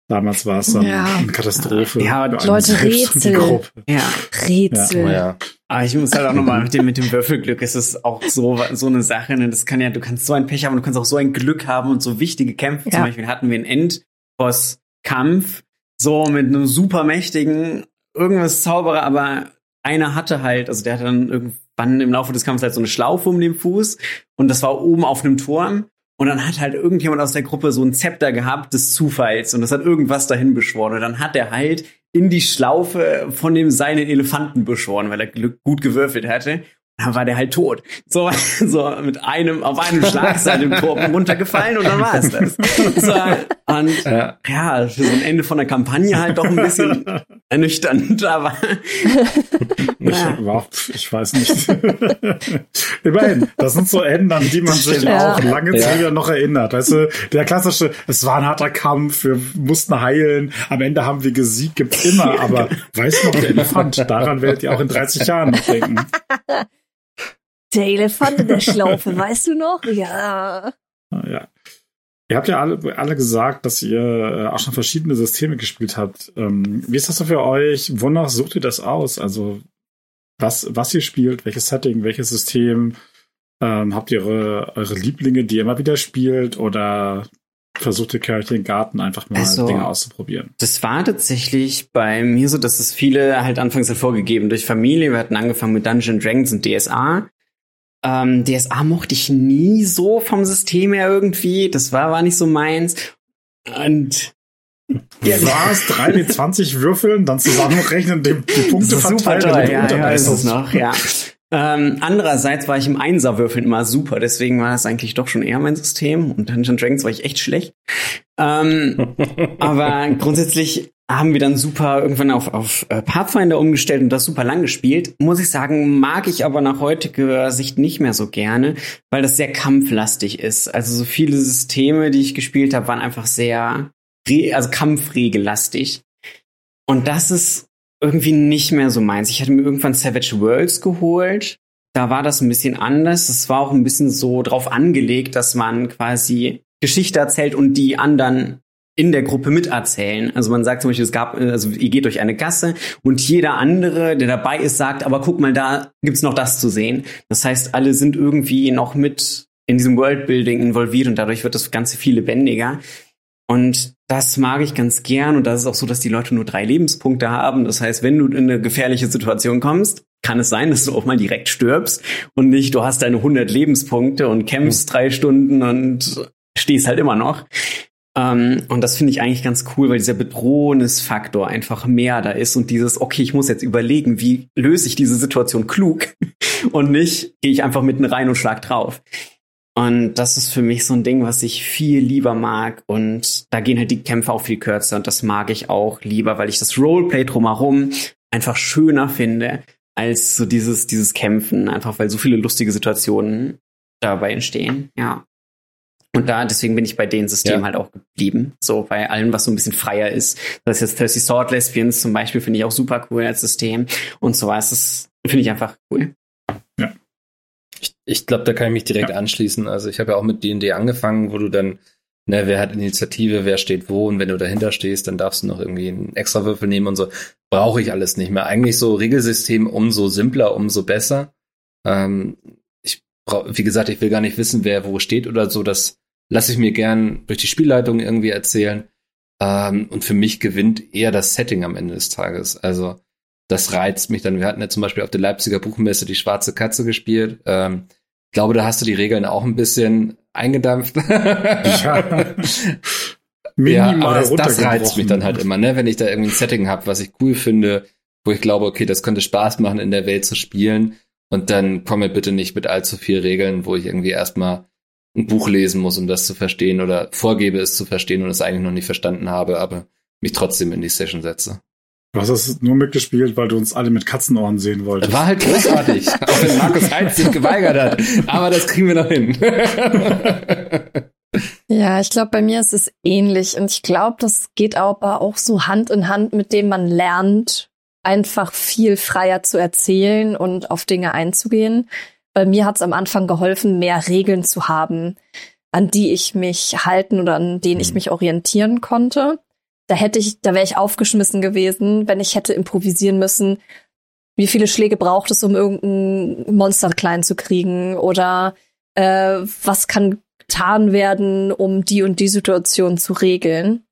Damals war es dann ja. eine Katastrophe. Ja, Leute Rätsel. Ja, Rätsel. Ja. ja. Aber ich muss halt auch nochmal mit dem, mit dem Würfelglück, es ist auch so, so eine Sache, ne? das kann ja, du kannst so ein Pech haben, du kannst auch so ein Glück haben und so wichtige Kämpfe. Ja. Zum Beispiel hatten wir einen Endboss-Kampf, so mit einem super mächtigen, irgendwas Zauberer, aber einer hatte halt, also der hatte dann irgendwann im Laufe des Kampfes halt so eine Schlaufe um den Fuß und das war oben auf einem Turm und dann hat halt irgendjemand aus der Gruppe so ein Zepter gehabt des Zufalls und das hat irgendwas dahin beschworen. Und dann hat er halt in die Schlaufe von dem seinen Elefanten beschworen, weil er gut gewürfelt hatte dann war der halt tot. So, so mit einem, auf einem Schlag ist er dem Tor runtergefallen und dann war es das. So, und ja. ja, für so ein Ende von der Kampagne halt doch ein bisschen ernüchternd, aber ja. ich, ich weiß nicht. Immerhin, das sind so Enden, an die man sich ja. auch lange Zeit ja. noch erinnert. Weißt du, der klassische, es war ein harter Kampf, wir mussten heilen, am Ende haben wir gesiegt, gibt's immer, aber weißt du noch, der Elefant, daran werdet ihr auch in 30 Jahren noch denken. Der Elefant in der Schlaufe, weißt du noch? Ja. Ah, ja. Ihr habt ja alle, alle gesagt, dass ihr äh, auch schon verschiedene Systeme gespielt habt. Ähm, wie ist das so für euch? Wonach sucht ihr das aus? Also, was, was ihr spielt, welches Setting, welches System? Ähm, habt ihr eure, eure Lieblinge, die ihr immer wieder spielt? Oder versucht ihr Kirche den Garten einfach mal also, Dinge auszuprobieren? Das war tatsächlich bei mir so, dass es viele halt anfangs hervorgegeben durch Familie. Wir hatten angefangen mit Dungeon Dragons und DSA. Ähm, DSA mochte ich nie so vom System her irgendwie. Das war, war nicht so meins. Und ja, was? 3 mit 20 Würfeln, dann zusammenrechnen, die, die Punkte verteilen. Super toll. Ja, ja, ist es noch, ja. Ähm, andererseits war ich im Einserwürfeln immer super, deswegen war das eigentlich doch schon eher mein System. Und Dungeon Dragons war ich echt schlecht. Ähm, aber grundsätzlich haben wir dann super irgendwann auf, auf äh, Pathfinder umgestellt und das super lang gespielt. Muss ich sagen, mag ich aber nach heutiger Sicht nicht mehr so gerne, weil das sehr kampflastig ist. Also so viele Systeme, die ich gespielt habe, waren einfach sehr, also kampfregellastig. Und das ist irgendwie nicht mehr so meins. Ich hatte mir irgendwann Savage Worlds geholt. Da war das ein bisschen anders. Es war auch ein bisschen so drauf angelegt, dass man quasi Geschichte erzählt und die anderen in der Gruppe miterzählen. Also man sagt zum Beispiel, es gab, also ihr geht durch eine Gasse und jeder andere, der dabei ist, sagt, aber guck mal, da gibt's noch das zu sehen. Das heißt, alle sind irgendwie noch mit in diesem Worldbuilding involviert und dadurch wird das Ganze viel lebendiger. Und das mag ich ganz gern und das ist auch so, dass die Leute nur drei Lebenspunkte haben. Das heißt, wenn du in eine gefährliche Situation kommst, kann es sein, dass du auch mal direkt stirbst und nicht, du hast deine 100 Lebenspunkte und kämpfst drei Stunden und stehst halt immer noch. Ähm, und das finde ich eigentlich ganz cool, weil dieser Bedrohungsfaktor einfach mehr da ist und dieses, okay, ich muss jetzt überlegen, wie löse ich diese Situation klug und nicht, gehe ich einfach mitten rein und schlag drauf. Und das ist für mich so ein Ding, was ich viel lieber mag. Und da gehen halt die Kämpfe auch viel kürzer. Und das mag ich auch lieber, weil ich das Roleplay drumherum einfach schöner finde als so dieses, dieses Kämpfen. Einfach weil so viele lustige Situationen dabei entstehen. Ja. Und da, deswegen bin ich bei den Systemen ja. halt auch geblieben. So bei allem, was so ein bisschen freier ist. Das ist jetzt Thirsty Sword Lesbians zum Beispiel, finde ich auch super cool als System. Und so was. Das finde ich einfach cool. Ich glaube, da kann ich mich direkt ja. anschließen. Also ich habe ja auch mit D&D angefangen, wo du dann, ne, wer hat Initiative, wer steht wo und wenn du dahinter stehst, dann darfst du noch irgendwie einen extra Würfel nehmen und so. Brauche ich alles nicht mehr. Eigentlich so Regelsystem umso simpler, umso besser. Ähm, ich brauch, wie gesagt, ich will gar nicht wissen, wer wo steht oder so. Das lasse ich mir gern durch die Spielleitung irgendwie erzählen. Ähm, und für mich gewinnt eher das Setting am Ende des Tages. Also das reizt mich dann. Wir hatten ja zum Beispiel auf der Leipziger Buchmesse die Schwarze Katze gespielt. Ähm, ich glaube, da hast du die Regeln auch ein bisschen eingedampft. ja. Minimal ja, aber das, das reizt mich dann halt immer, ne? wenn ich da irgendwie ein Setting habe, was ich cool finde, wo ich glaube, okay, das könnte Spaß machen, in der Welt zu spielen. Und dann komme bitte nicht mit allzu viel Regeln, wo ich irgendwie erstmal ein Buch lesen muss, um das zu verstehen oder vorgebe es zu verstehen und es eigentlich noch nicht verstanden habe, aber mich trotzdem in die Session setze. Du hast es nur mitgespielt, weil du uns alle mit Katzenohren sehen wolltest. War halt großartig, auch wenn Markus Heinz sich geweigert hat. Aber das kriegen wir noch hin. ja, ich glaube, bei mir ist es ähnlich. Und ich glaube, das geht aber auch so Hand in Hand, mit dem man lernt, einfach viel freier zu erzählen und auf Dinge einzugehen. Bei mir hat es am Anfang geholfen, mehr Regeln zu haben, an die ich mich halten oder an denen ich mhm. mich orientieren konnte da hätte ich, da wäre ich aufgeschmissen gewesen, wenn ich hätte improvisieren müssen. Wie viele Schläge braucht es, um irgendein Monster klein zu kriegen? Oder äh, was kann getan werden, um die und die Situation zu regeln?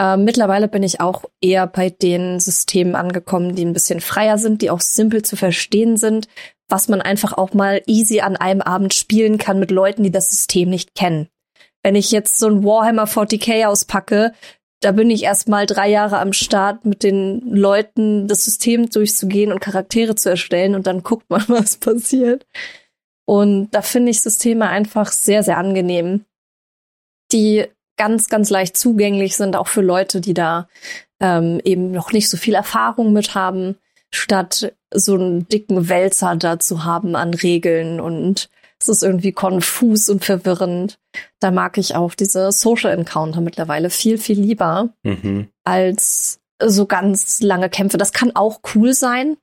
Äh, mittlerweile bin ich auch eher bei den Systemen angekommen, die ein bisschen freier sind, die auch simpel zu verstehen sind, was man einfach auch mal easy an einem Abend spielen kann mit Leuten, die das System nicht kennen. Wenn ich jetzt so ein Warhammer 40k auspacke, da bin ich erst mal drei Jahre am Start, mit den Leuten das System durchzugehen und Charaktere zu erstellen und dann guckt man, was passiert. Und da finde ich Systeme einfach sehr, sehr angenehm, die ganz, ganz leicht zugänglich sind, auch für Leute, die da ähm, eben noch nicht so viel Erfahrung mit haben, statt so einen dicken Wälzer da zu haben an Regeln und es ist irgendwie konfus und verwirrend. Da mag ich auch diese Social Encounter mittlerweile viel, viel lieber mhm. als so ganz lange Kämpfe. Das kann auch cool sein.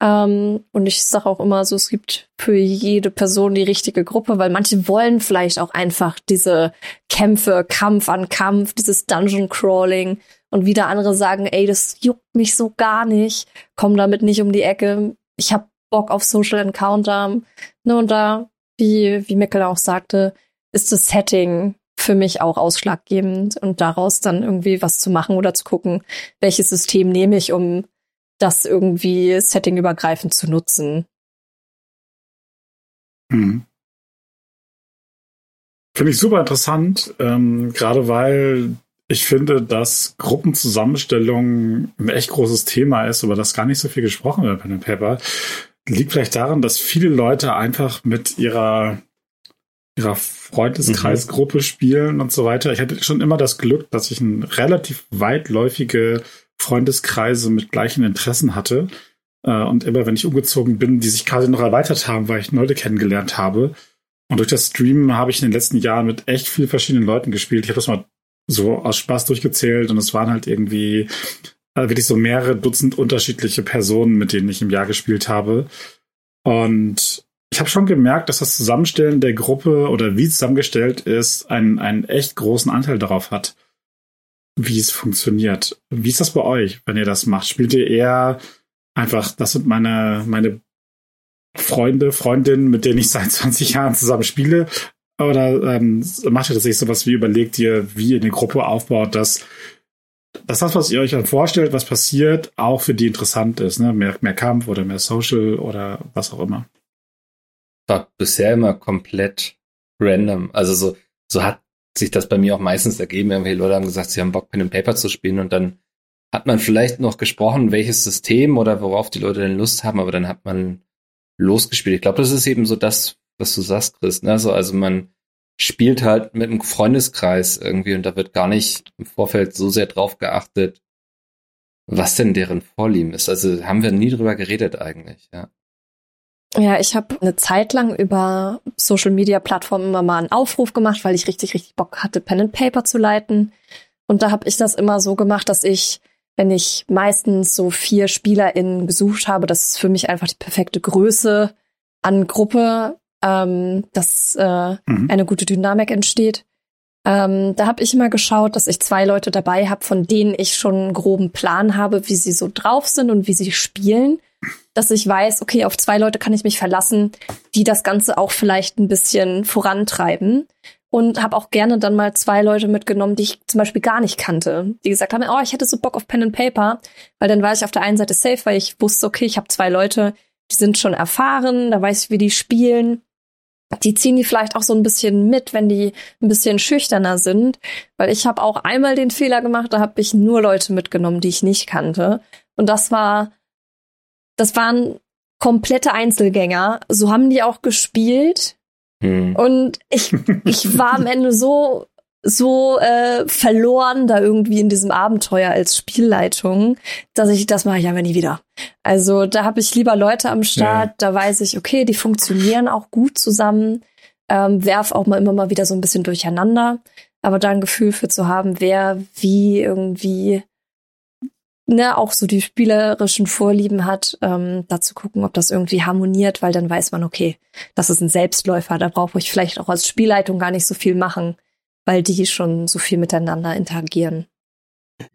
Ähm, und ich sage auch immer so, es gibt für jede Person die richtige Gruppe, weil manche wollen vielleicht auch einfach diese Kämpfe, Kampf an Kampf, dieses Dungeon Crawling. Und wieder andere sagen, ey, das juckt mich so gar nicht, komm damit nicht um die Ecke. Ich habe Bock auf Social Encounter. Ne, und da, wie, wie Mickel auch sagte, ist das Setting für mich auch ausschlaggebend und daraus dann irgendwie was zu machen oder zu gucken, welches System nehme ich, um das irgendwie settingübergreifend zu nutzen. Hm. Finde ich super interessant, ähm, gerade weil ich finde, dass Gruppenzusammenstellung ein echt großes Thema ist, über das gar nicht so viel gesprochen wird bei dem Paper liegt vielleicht daran, dass viele Leute einfach mit ihrer ihrer Freundeskreisgruppe mhm. spielen und so weiter. Ich hatte schon immer das Glück, dass ich ein relativ weitläufige Freundeskreise mit gleichen Interessen hatte. Äh, und immer, wenn ich umgezogen bin, die sich quasi noch erweitert haben, weil ich Leute kennengelernt habe. Und durch das Streamen habe ich in den letzten Jahren mit echt vielen verschiedenen Leuten gespielt. Ich habe das mal so aus Spaß durchgezählt und es waren halt irgendwie also wirklich so mehrere Dutzend unterschiedliche Personen, mit denen ich im Jahr gespielt habe. Und ich habe schon gemerkt, dass das Zusammenstellen der Gruppe oder wie es zusammengestellt ist, einen, einen echt großen Anteil darauf hat, wie es funktioniert. Wie ist das bei euch, wenn ihr das macht? Spielt ihr eher einfach, das sind meine, meine Freunde, Freundinnen, mit denen ich seit 20 Jahren zusammen spiele? Oder ähm, macht ihr nicht sowas wie überlegt ihr, wie ihr eine Gruppe aufbaut, dass dass das, was ihr euch dann vorstellt, was passiert, auch für die interessant ist. Ne? Mehr, mehr Kampf oder mehr Social oder was auch immer. War bisher immer komplett random. Also so, so hat sich das bei mir auch meistens ergeben. Irgendwelche Leute haben gesagt, sie haben Bock, Pen and Paper zu spielen und dann hat man vielleicht noch gesprochen, welches System oder worauf die Leute denn Lust haben, aber dann hat man losgespielt. Ich glaube, das ist eben so das, was du sagst, Chris. Ne? Also, also man spielt halt mit einem Freundeskreis irgendwie und da wird gar nicht im Vorfeld so sehr drauf geachtet, was denn deren Vorlieben ist. Also haben wir nie drüber geredet eigentlich, ja. Ja, ich habe eine Zeit lang über Social Media Plattformen immer mal einen Aufruf gemacht, weil ich richtig, richtig Bock hatte, Pen and Paper zu leiten. Und da habe ich das immer so gemacht, dass ich, wenn ich meistens so vier SpielerInnen gesucht habe, das ist für mich einfach die perfekte Größe an Gruppe, ähm, dass äh, mhm. eine gute Dynamik entsteht. Ähm, da habe ich immer geschaut, dass ich zwei Leute dabei habe, von denen ich schon einen groben Plan habe, wie sie so drauf sind und wie sie spielen. Dass ich weiß, okay, auf zwei Leute kann ich mich verlassen, die das Ganze auch vielleicht ein bisschen vorantreiben. Und habe auch gerne dann mal zwei Leute mitgenommen, die ich zum Beispiel gar nicht kannte, die gesagt haben, oh, ich hätte so Bock auf Pen and Paper, weil dann war ich auf der einen Seite safe, weil ich wusste, okay, ich habe zwei Leute, die sind schon erfahren, da weiß ich, wie die spielen die ziehen die vielleicht auch so ein bisschen mit, wenn die ein bisschen schüchterner sind. Weil ich habe auch einmal den Fehler gemacht, da habe ich nur Leute mitgenommen, die ich nicht kannte. Und das war, das waren komplette Einzelgänger. So haben die auch gespielt. Hm. Und ich, ich war am Ende so so äh, verloren da irgendwie in diesem Abenteuer als Spielleitung, dass ich das mache ich aber nie wieder. Also da habe ich lieber Leute am Start, ja. da weiß ich, okay, die funktionieren auch gut zusammen, ähm, werf auch mal immer mal wieder so ein bisschen durcheinander, aber da ein Gefühl für zu haben, wer wie irgendwie ne, auch so die spielerischen Vorlieben hat, ähm, da zu gucken, ob das irgendwie harmoniert, weil dann weiß man, okay, das ist ein Selbstläufer, da brauche ich vielleicht auch als Spielleitung gar nicht so viel machen, weil die schon so viel miteinander interagieren.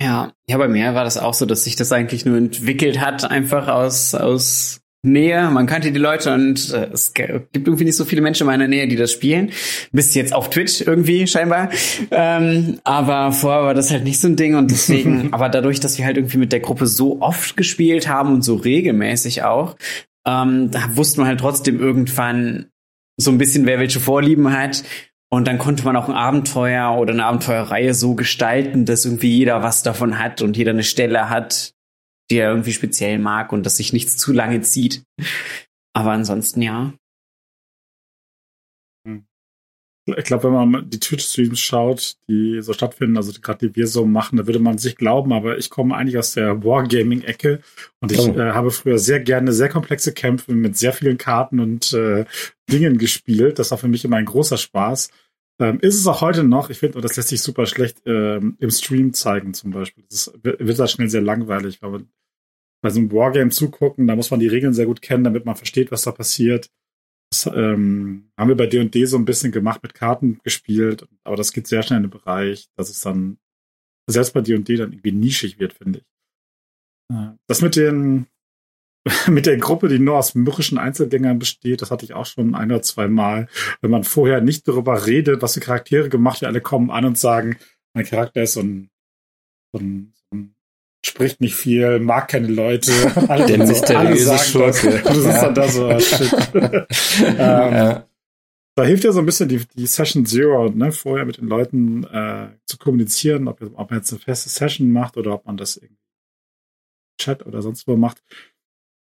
Ja, ja, bei mir war das auch so, dass sich das eigentlich nur entwickelt hat, einfach aus, aus Nähe. Man kannte die Leute und äh, es gibt irgendwie nicht so viele Menschen in meiner Nähe, die das spielen. Bis jetzt auf Twitch irgendwie scheinbar. Ähm, aber vorher war das halt nicht so ein Ding und deswegen, aber dadurch, dass wir halt irgendwie mit der Gruppe so oft gespielt haben und so regelmäßig auch, ähm, da wusste man halt trotzdem irgendwann so ein bisschen, wer welche Vorlieben hat. Und dann konnte man auch ein Abenteuer oder eine Abenteuerreihe so gestalten, dass irgendwie jeder was davon hat und jeder eine Stelle hat, die er irgendwie speziell mag und dass sich nichts zu lange zieht. Aber ansonsten ja. Hm. Ich glaube, wenn man die Twitch-Streams schaut, die so stattfinden, also gerade die wir so machen, da würde man sich glauben, aber ich komme eigentlich aus der Wargaming-Ecke und ich oh. äh, habe früher sehr gerne sehr komplexe Kämpfe mit sehr vielen Karten und äh, Dingen gespielt. Das war für mich immer ein großer Spaß. Ähm, ist es auch heute noch, ich finde, das lässt sich super schlecht ähm, im Stream zeigen zum Beispiel. Das ist, wird da schnell sehr langweilig, weil man bei so einem Wargame zugucken, da muss man die Regeln sehr gut kennen, damit man versteht, was da passiert. Das ähm, haben wir bei D&D so ein bisschen gemacht, mit Karten gespielt, aber das geht sehr schnell in den Bereich, dass es dann selbst bei D&D dann irgendwie nischig wird, finde ich. Das mit den mit der Gruppe, die nur aus mürrischen Einzelgängern besteht, das hatte ich auch schon ein oder zwei Mal. Wenn man vorher nicht darüber redet, was für Charaktere gemacht werden, alle kommen an und sagen, mein Charakter ist so ein, so ein, so ein spricht nicht viel, mag keine Leute. Alle der mysteriöse Schurke. Du sitzt dann da so, oh, shit. ähm, ja. Da hilft ja so ein bisschen die, die Session Zero, ne, vorher mit den Leuten äh, zu kommunizieren, ob, ob man jetzt eine feste Session macht oder ob man das irgendwie Chat oder sonst wo macht.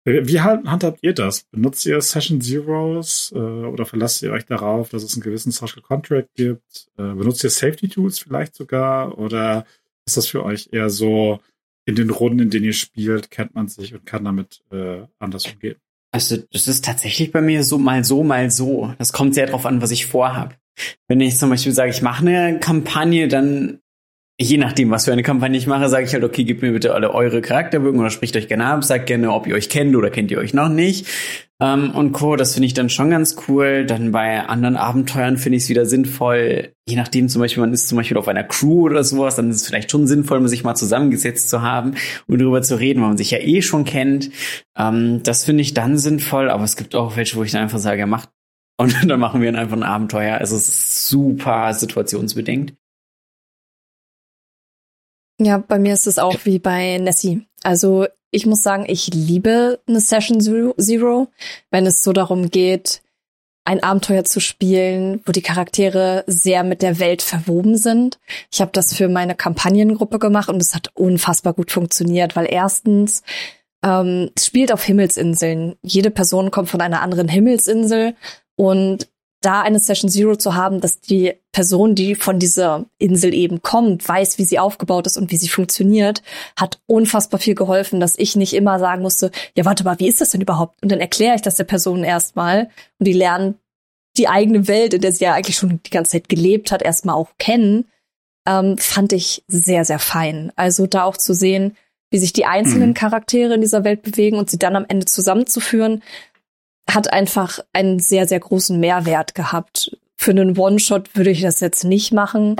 Wie handhabt ihr das? Benutzt ihr Session Zeros äh, oder verlasst ihr euch darauf, dass es einen gewissen Social Contract gibt? Äh, benutzt ihr Safety Tools vielleicht sogar? Oder ist das für euch eher so, in den Runden, in denen ihr spielt, kennt man sich und kann damit äh, anders umgehen? Also das ist tatsächlich bei mir so mal so, mal so. Das kommt sehr darauf an, was ich vorhab. Wenn ich zum Beispiel sage, ich mache eine Kampagne, dann je nachdem, was für eine Kampagne ich mache, sage ich halt, okay, gebt mir bitte alle eure Charakterbögen oder spricht euch gerne ab, sagt gerne, ob ihr euch kennt oder kennt ihr euch noch nicht. Ähm, und Co., das finde ich dann schon ganz cool. Dann bei anderen Abenteuern finde ich es wieder sinnvoll, je nachdem zum Beispiel, man ist zum Beispiel auf einer Crew oder sowas, dann ist es vielleicht schon sinnvoll, sich mal zusammengesetzt zu haben und darüber zu reden, weil man sich ja eh schon kennt. Ähm, das finde ich dann sinnvoll, aber es gibt auch welche, wo ich dann einfach sage, ja, macht und dann machen wir einfach ein Abenteuer. Also es ist super situationsbedingt. Ja, bei mir ist es auch wie bei Nessie. Also ich muss sagen, ich liebe eine Session Zero, wenn es so darum geht, ein Abenteuer zu spielen, wo die Charaktere sehr mit der Welt verwoben sind. Ich habe das für meine Kampagnengruppe gemacht und es hat unfassbar gut funktioniert, weil erstens ähm, es spielt auf Himmelsinseln. Jede Person kommt von einer anderen Himmelsinsel und da eine Session Zero zu haben, dass die Person, die von dieser Insel eben kommt, weiß, wie sie aufgebaut ist und wie sie funktioniert, hat unfassbar viel geholfen, dass ich nicht immer sagen musste, ja, warte mal, wie ist das denn überhaupt? Und dann erkläre ich das der Person erstmal und die lernen die eigene Welt, in der sie ja eigentlich schon die ganze Zeit gelebt hat, erstmal auch kennen, ähm, fand ich sehr, sehr fein. Also da auch zu sehen, wie sich die einzelnen mhm. Charaktere in dieser Welt bewegen und sie dann am Ende zusammenzuführen, hat einfach einen sehr, sehr großen Mehrwert gehabt. Für einen One-Shot würde ich das jetzt nicht machen.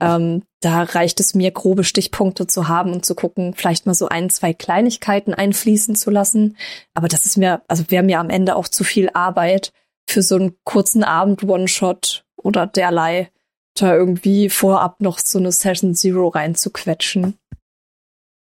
Ähm, da reicht es mir, grobe Stichpunkte zu haben und zu gucken, vielleicht mal so ein, zwei Kleinigkeiten einfließen zu lassen. Aber das ist mir, also wäre mir am Ende auch zu viel Arbeit für so einen kurzen Abend One-Shot oder derlei, da irgendwie vorab noch so eine Session Zero reinzuquetschen.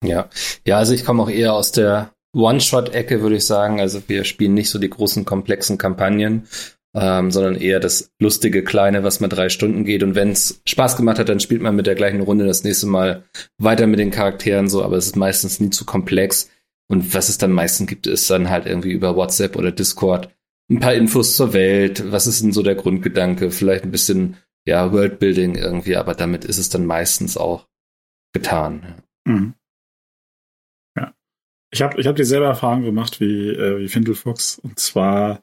Ja, ja, also ich komme auch eher aus der One-Shot-Ecke, würde ich sagen. Also wir spielen nicht so die großen, komplexen Kampagnen, ähm, sondern eher das lustige, kleine, was mal drei Stunden geht. Und wenn es Spaß gemacht hat, dann spielt man mit der gleichen Runde das nächste Mal weiter mit den Charakteren so, aber es ist meistens nie zu komplex. Und was es dann meistens gibt, ist dann halt irgendwie über WhatsApp oder Discord ein paar Infos zur Welt. Was ist denn so der Grundgedanke? Vielleicht ein bisschen, ja, Worldbuilding irgendwie, aber damit ist es dann meistens auch getan. Mhm. Ich habe ich hab dieselbe Erfahrung gemacht wie, äh, wie Findelfuchs. Und zwar,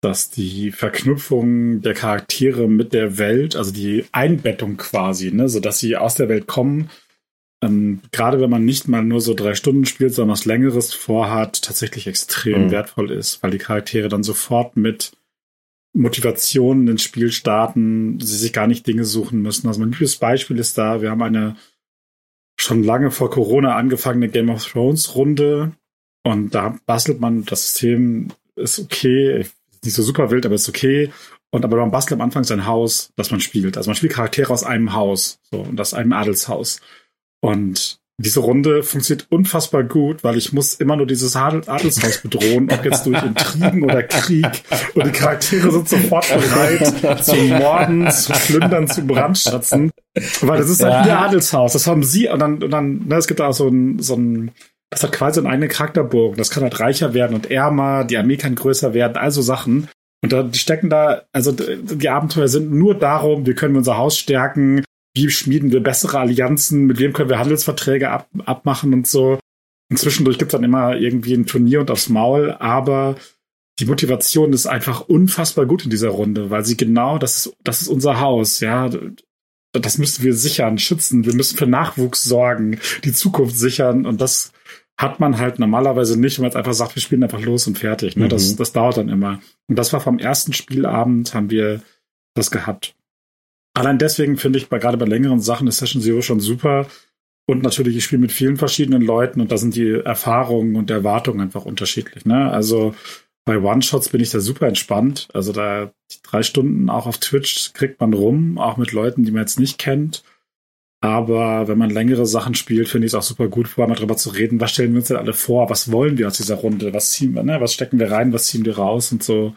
dass die Verknüpfung der Charaktere mit der Welt, also die Einbettung quasi, ne, so dass sie aus der Welt kommen, ähm, gerade wenn man nicht mal nur so drei Stunden spielt, sondern was Längeres vorhat, tatsächlich extrem mhm. wertvoll ist, weil die Charaktere dann sofort mit Motivationen ins Spiel starten, sie sich gar nicht Dinge suchen müssen. Also mein liebes Beispiel ist da, wir haben eine schon lange vor Corona angefangene Game of Thrones Runde und da bastelt man das System ist okay, nicht so super wild, aber ist okay. Und aber man bastelt am Anfang sein Haus, das man spielt. Also man spielt Charaktere aus einem Haus, so und aus einem Adelshaus. Und diese Runde funktioniert unfassbar gut, weil ich muss immer nur dieses Adelshaus bedrohen, ob jetzt durch Intrigen oder Krieg. Und die Charaktere sind sofort bereit zu morden, zu plündern, zu brandschatzen. Weil das ist halt ja. ihr Adelshaus. Das haben sie, und dann, und dann, ne, es gibt da auch so ein, so ein, das hat quasi eine eigene Charakterburg. Das kann halt reicher werden und ärmer, die Armee kann größer werden, also Sachen. Und da, die stecken da, also die Abenteuer sind nur darum, wie können wir unser Haus stärken, wie schmieden wir bessere Allianzen, mit wem können wir Handelsverträge ab, abmachen und so. Und zwischendurch gibt es dann immer irgendwie ein Turnier und aufs Maul, aber die Motivation ist einfach unfassbar gut in dieser Runde, weil sie genau, das ist, das ist unser Haus, ja. Das müssen wir sichern, schützen. Wir müssen für Nachwuchs sorgen, die Zukunft sichern und das hat man halt normalerweise nicht, wenn man jetzt einfach sagt, wir spielen einfach los und fertig. Ne? Mhm. Das, das dauert dann immer. Und das war vom ersten Spielabend, haben wir das gehabt. Allein deswegen finde ich bei, gerade bei längeren Sachen ist Session Zero schon super. Und natürlich, ich spiele mit vielen verschiedenen Leuten und da sind die Erfahrungen und Erwartungen einfach unterschiedlich. Ne? Also bei One-Shots bin ich da super entspannt. Also da drei Stunden auch auf Twitch kriegt man rum, auch mit Leuten, die man jetzt nicht kennt. Aber wenn man längere Sachen spielt, finde ich es auch super gut, vorher mal drüber zu reden, was stellen wir uns denn alle vor, was wollen wir aus dieser Runde, was ziehen wir, ne? was stecken wir rein, was ziehen wir raus und so.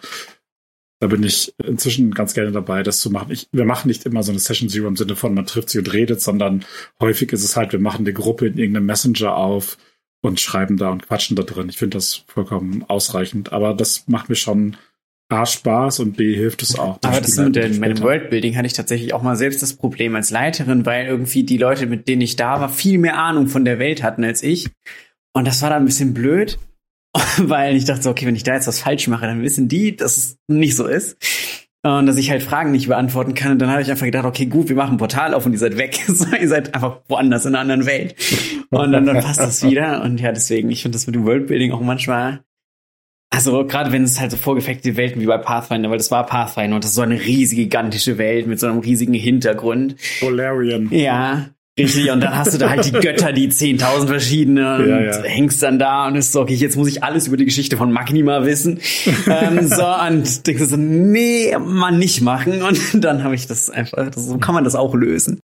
Da bin ich inzwischen ganz gerne dabei, das zu machen. Ich, wir machen nicht immer so eine Session Zero im Sinne von, man trifft sie und redet, sondern häufig ist es halt, wir machen eine Gruppe in irgendeinem Messenger auf und schreiben da und quatschen da drin. Ich finde das vollkommen ausreichend. Aber das macht mir schon A, Spaß und B, hilft es auch. Aber das mit dem, Worldbuilding hatte ich tatsächlich auch mal selbst das Problem als Leiterin, weil irgendwie die Leute, mit denen ich da war, viel mehr Ahnung von der Welt hatten als ich. Und das war da ein bisschen blöd. weil ich dachte so, okay, wenn ich da jetzt was falsch mache, dann wissen die, dass es nicht so ist. Und dass ich halt Fragen nicht beantworten kann. Und dann habe ich einfach gedacht, okay, gut, wir machen ein Portal auf und ihr seid weg. so, ihr seid einfach woanders in einer anderen Welt. Und dann, dann passt das wieder. Und ja, deswegen, ich finde das mit dem Worldbuilding auch manchmal also gerade wenn es halt so vorgefechte Welten wie bei Pathfinder, weil das war Pathfinder und das ist so eine riesige, gigantische Welt mit so einem riesigen Hintergrund. Solarian. Ja, Richtig, und dann hast du da halt die Götter, die 10.000 verschiedene und ja, ja. hängst dann da und ist so, okay, jetzt muss ich alles über die Geschichte von Magnima wissen. ähm, so, und denkst du so, nee, man nicht machen. Und dann habe ich das einfach, so kann man das auch lösen.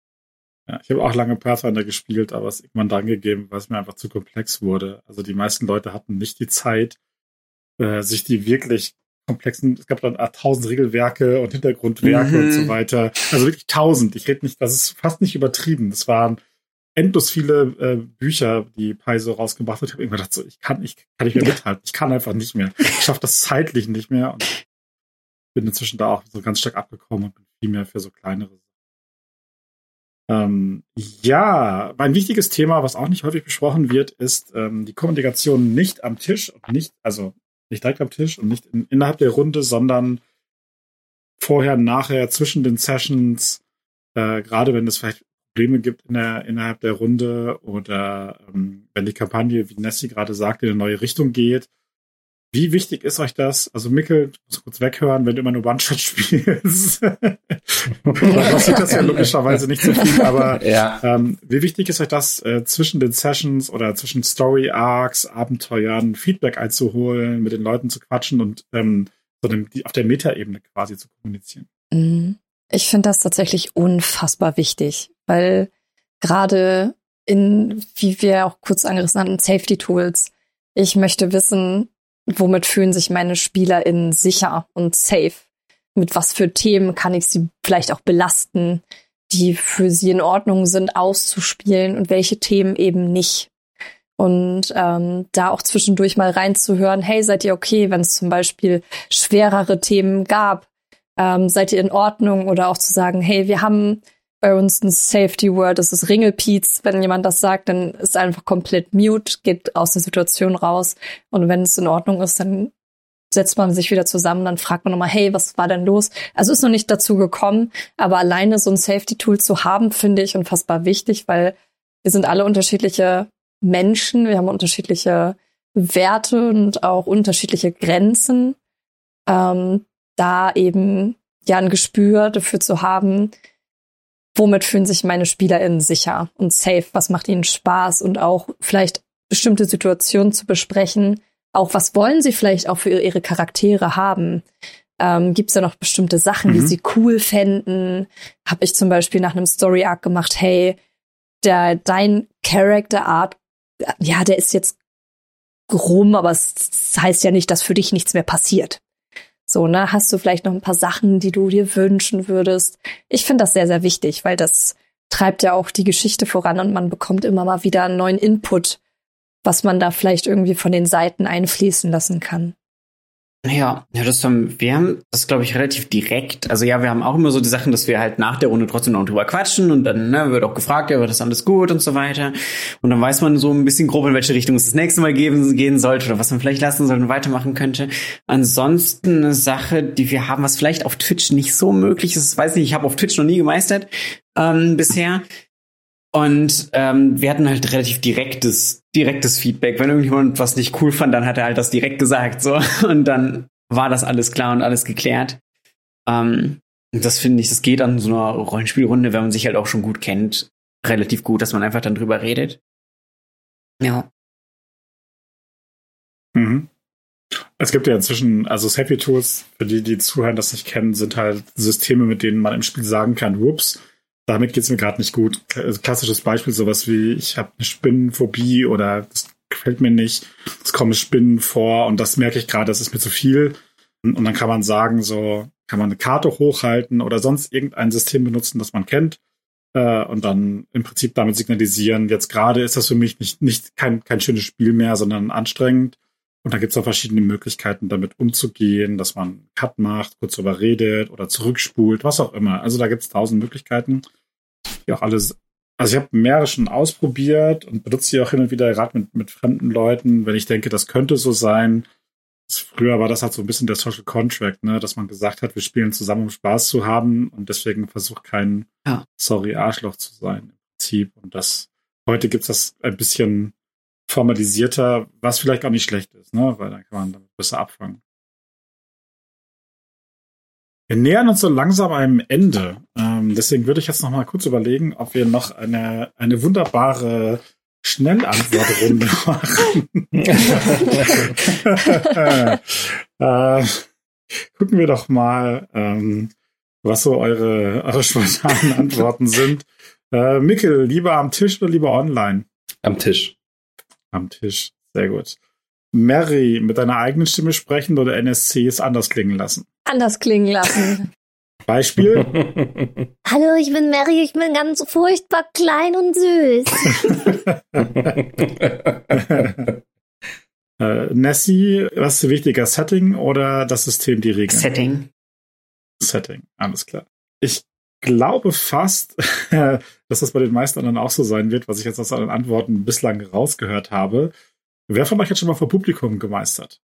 Ja, ich habe auch lange Pathfinder gespielt, aber es irgendwann dran gegeben, weil es mir einfach zu komplex wurde. Also die meisten Leute hatten nicht die Zeit, äh, sich die wirklich komplexen, es gab dann tausend Regelwerke und Hintergrundwerke mhm. und so mhm. weiter. Also wirklich tausend. Ich rede nicht, das ist fast nicht übertrieben. Das waren endlos viele äh, Bücher, die Paiso rausgebracht hat. Ich habe irgendwann gedacht, so, ich kann, ich kann nicht mehr mithalten. Ich kann einfach nicht mehr. Ich schaffe das zeitlich nicht mehr und bin inzwischen da auch so ganz stark abgekommen und bin viel mehr für so kleinere ähm, ja, mein wichtiges Thema, was auch nicht häufig besprochen wird, ist ähm, die Kommunikation nicht am Tisch und nicht, also nicht direkt am Tisch und nicht in, innerhalb der Runde, sondern vorher, nachher, zwischen den Sessions, äh, gerade wenn es vielleicht Probleme gibt in der, innerhalb der Runde oder ähm, wenn die Kampagne, wie Nessie gerade sagte, in eine neue Richtung geht, wie wichtig ist euch das? Also Mikkel, du musst kurz weghören, wenn du immer nur One-Shot spielst. Dann passiert das ja logischerweise nicht so viel, aber ja. ähm, wie wichtig ist euch das, äh, zwischen den Sessions oder zwischen Story-Arcs, Abenteuern, Feedback einzuholen, mit den Leuten zu quatschen und ähm, so dem, die, auf der Metaebene quasi zu kommunizieren? Mhm. Ich finde das tatsächlich unfassbar wichtig, weil gerade in, wie wir auch kurz angerissen hatten, Safety Tools, ich möchte wissen, womit fühlen sich meine SpielerInnen sicher und safe? Mit was für Themen kann ich sie vielleicht auch belasten, die für sie in Ordnung sind, auszuspielen und welche Themen eben nicht? Und ähm, da auch zwischendurch mal reinzuhören, hey, seid ihr okay, wenn es zum Beispiel schwerere Themen gab? Ähm, seid ihr in Ordnung? Oder auch zu sagen, hey, wir haben bei uns ein Safety Word, das ist Ringelpiez. Wenn jemand das sagt, dann ist einfach komplett mute, geht aus der Situation raus. Und wenn es in Ordnung ist, dann setzt man sich wieder zusammen, dann fragt man nochmal, hey, was war denn los? Also ist noch nicht dazu gekommen, aber alleine so ein Safety-Tool zu haben, finde ich unfassbar wichtig, weil wir sind alle unterschiedliche Menschen, wir haben unterschiedliche Werte und auch unterschiedliche Grenzen. Ähm, da eben ja ein Gespür dafür zu haben, womit fühlen sich meine SpielerInnen sicher und safe, was macht ihnen Spaß und auch vielleicht bestimmte Situationen zu besprechen, auch was wollen sie vielleicht auch für ihre Charaktere haben. Ähm, Gibt es da noch bestimmte Sachen, mhm. die sie cool fänden? Habe ich zum Beispiel nach einem Story Arc gemacht, hey, der, dein Character Art, ja, der ist jetzt rum, aber es heißt ja nicht, dass für dich nichts mehr passiert. So, ne, hast du vielleicht noch ein paar Sachen, die du dir wünschen würdest? Ich finde das sehr, sehr wichtig, weil das treibt ja auch die Geschichte voran und man bekommt immer mal wieder einen neuen Input, was man da vielleicht irgendwie von den Seiten einfließen lassen kann. Ja, ja, das haben, wir haben das, glaube ich, relativ direkt. Also ja, wir haben auch immer so die Sachen, dass wir halt nach der Runde trotzdem noch drüber quatschen und dann ne, wird auch gefragt, ja, wird das alles gut und so weiter. Und dann weiß man so ein bisschen grob, in welche Richtung es das nächste Mal geben, gehen sollte oder was man vielleicht lassen sollte und weitermachen könnte. Ansonsten eine Sache, die wir haben, was vielleicht auf Twitch nicht so möglich ist, weiß nicht, ich habe auf Twitch noch nie gemeistert ähm, bisher. Und ähm, wir hatten halt relativ direktes, direktes Feedback. Wenn irgendjemand was nicht cool fand, dann hat er halt das direkt gesagt. So. Und dann war das alles klar und alles geklärt. Ähm, das finde ich, das geht an so einer Rollenspielrunde, wenn man sich halt auch schon gut kennt, relativ gut, dass man einfach dann drüber redet. Ja. Mhm. Es gibt ja inzwischen, also Happy Tools, für die, die zuhören, das nicht kennen, sind halt Systeme, mit denen man im Spiel sagen kann, whoops, damit geht's mir gerade nicht gut. Also klassisches Beispiel, sowas wie, ich habe eine Spinnenphobie oder das gefällt mir nicht, es kommen Spinnen vor und das merke ich gerade, das ist mir zu viel. Und dann kann man sagen, so kann man eine Karte hochhalten oder sonst irgendein System benutzen, das man kennt. Äh, und dann im Prinzip damit signalisieren, jetzt gerade ist das für mich nicht, nicht kein, kein schönes Spiel mehr, sondern anstrengend. Und da gibt es auch verschiedene Möglichkeiten, damit umzugehen, dass man Cut macht, kurz drüber redet oder zurückspult, was auch immer. Also da gibt es tausend Möglichkeiten, die auch alles. Also ich habe mehrere schon ausprobiert und benutze sie auch hin und wieder gerade mit, mit fremden Leuten, wenn ich denke, das könnte so sein. Früher war das halt so ein bisschen der Social Contract, ne, dass man gesagt hat, wir spielen zusammen, um Spaß zu haben und deswegen versucht kein ja. sorry Arschloch zu sein im Prinzip. Und das heute gibt's das ein bisschen formalisierter, was vielleicht auch nicht schlecht ist, ne? weil dann kann man damit besser abfangen. Wir nähern uns so langsam einem Ende. Ähm, deswegen würde ich jetzt noch mal kurz überlegen, ob wir noch eine, eine wunderbare Schnellantwortrunde machen. äh, gucken wir doch mal, ähm, was so eure, eure spontanen Antworten sind. Äh, Mikkel, lieber am Tisch oder lieber online? Am Tisch am Tisch. Sehr gut. Mary, mit deiner eigenen Stimme sprechen oder NSCs anders klingen lassen? Anders klingen lassen. Beispiel? Hallo, ich bin Mary, ich bin ganz furchtbar klein und süß. äh, Nessie, was ist wichtiger, Setting oder das System, die Regeln? Setting. Setting, alles klar. Ich glaube fast, dass das bei den meisten anderen auch so sein wird, was ich jetzt aus allen Antworten bislang rausgehört habe. Wer von euch hat schon mal vor Publikum gemeistert?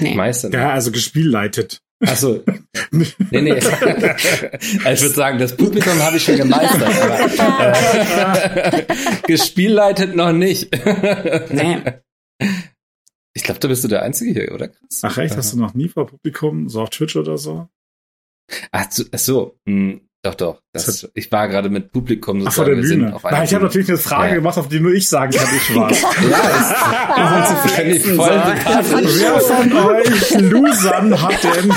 Nee. Meistern. Ja, also gespielleitet. Achso. nee, nee. also ich würde sagen, das Publikum habe ich schon gemeistert, aber äh, gespielleitet noch nicht. nee. Ich glaube, da bist du der Einzige hier, oder Chris? Ach echt, hast du noch nie vor Publikum, so auf Twitch oder so? Ach, ach so, hm, doch, doch. Das, ich war gerade mit Publikum sozusagen. Ach, vor der Bühne. Nein, ich habe natürlich eine Frage ja. gemacht, auf die nur ich sagen kann, ich war. ja, ist, das finde ich voll Wer von euch Losern hat denn?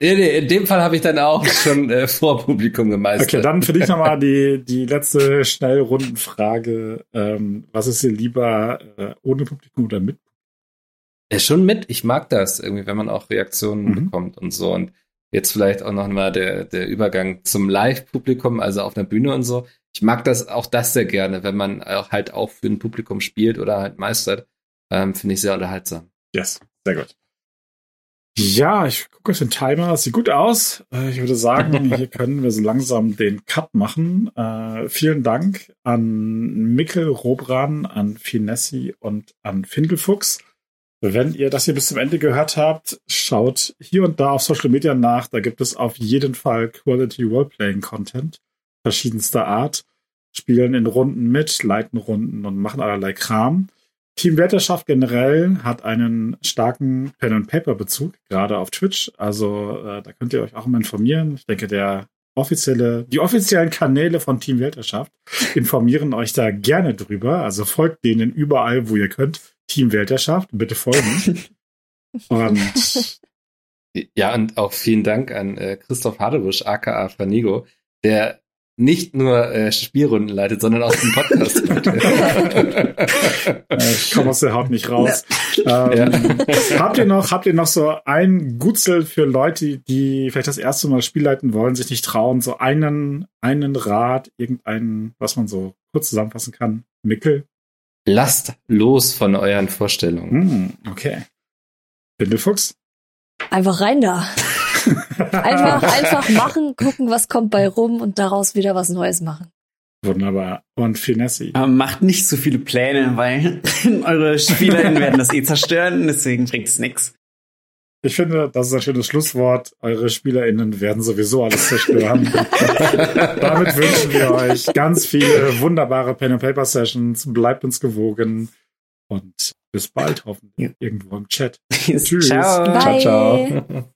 äh, in dem Fall habe ich dann auch schon äh, vor Publikum gemeistert. Okay, dann für dich nochmal die, die letzte Schnellrundenfrage. Ähm, was ist dir lieber, äh, ohne Publikum oder mit ja, schon mit. Ich mag das irgendwie, wenn man auch Reaktionen mhm. bekommt und so. Und jetzt vielleicht auch noch mal der, der Übergang zum Live-Publikum, also auf einer Bühne und so. Ich mag das auch das sehr gerne, wenn man auch halt auch für ein Publikum spielt oder halt meistert. Ähm, Finde ich sehr unterhaltsam. Yes, sehr gut. Ja, ich gucke auf den Timer. Sieht gut aus. Äh, ich würde sagen, hier können wir so langsam den Cut machen. Äh, vielen Dank an Mikkel Robran, an Finessi und an Findelfuchs. Wenn ihr das hier bis zum Ende gehört habt, schaut hier und da auf Social Media nach. Da gibt es auf jeden Fall Quality Roleplaying Content verschiedenster Art. Spielen in Runden mit, leiten Runden und machen allerlei Kram. Team Wetterschaft generell hat einen starken Pen-and-Paper-Bezug, gerade auf Twitch. Also äh, da könnt ihr euch auch mal informieren. Ich denke, der offizielle, die offiziellen Kanäle von Team Welterschaft informieren euch da gerne drüber. Also folgt denen überall, wo ihr könnt. Team Welterschaft, bitte folgen. und ja, und auch vielen Dank an äh, Christoph Hadebusch, aka Fanigo, der nicht nur äh, Spielrunden leitet, sondern auch den Podcast. ich komme aus der Haut nicht raus. Ähm, habt ihr noch, habt ihr noch so ein Gutzel für Leute, die vielleicht das erste Mal Spiel leiten wollen, sich nicht trauen, so einen, einen Rat, irgendeinen, was man so kurz zusammenfassen kann? Mickel? Lasst los von euren Vorstellungen. Hm, okay. Bindelfuchs? Einfach rein da. Einfach, einfach machen, gucken, was kommt bei rum und daraus wieder was Neues machen. Wunderbar. Und Finessi. Aber macht nicht so viele Pläne, weil eure SpielerInnen werden das eh zerstören, deswegen bringt es nichts. Ich finde, das ist ein schönes Schlusswort. Eure SpielerInnen werden sowieso alles zerstören. Damit wünschen wir euch ganz viele wunderbare Pen and Paper Sessions. Bleibt uns gewogen und bis bald hoffentlich irgendwo im Chat. Tschüss. Ciao. Ciao, ciao.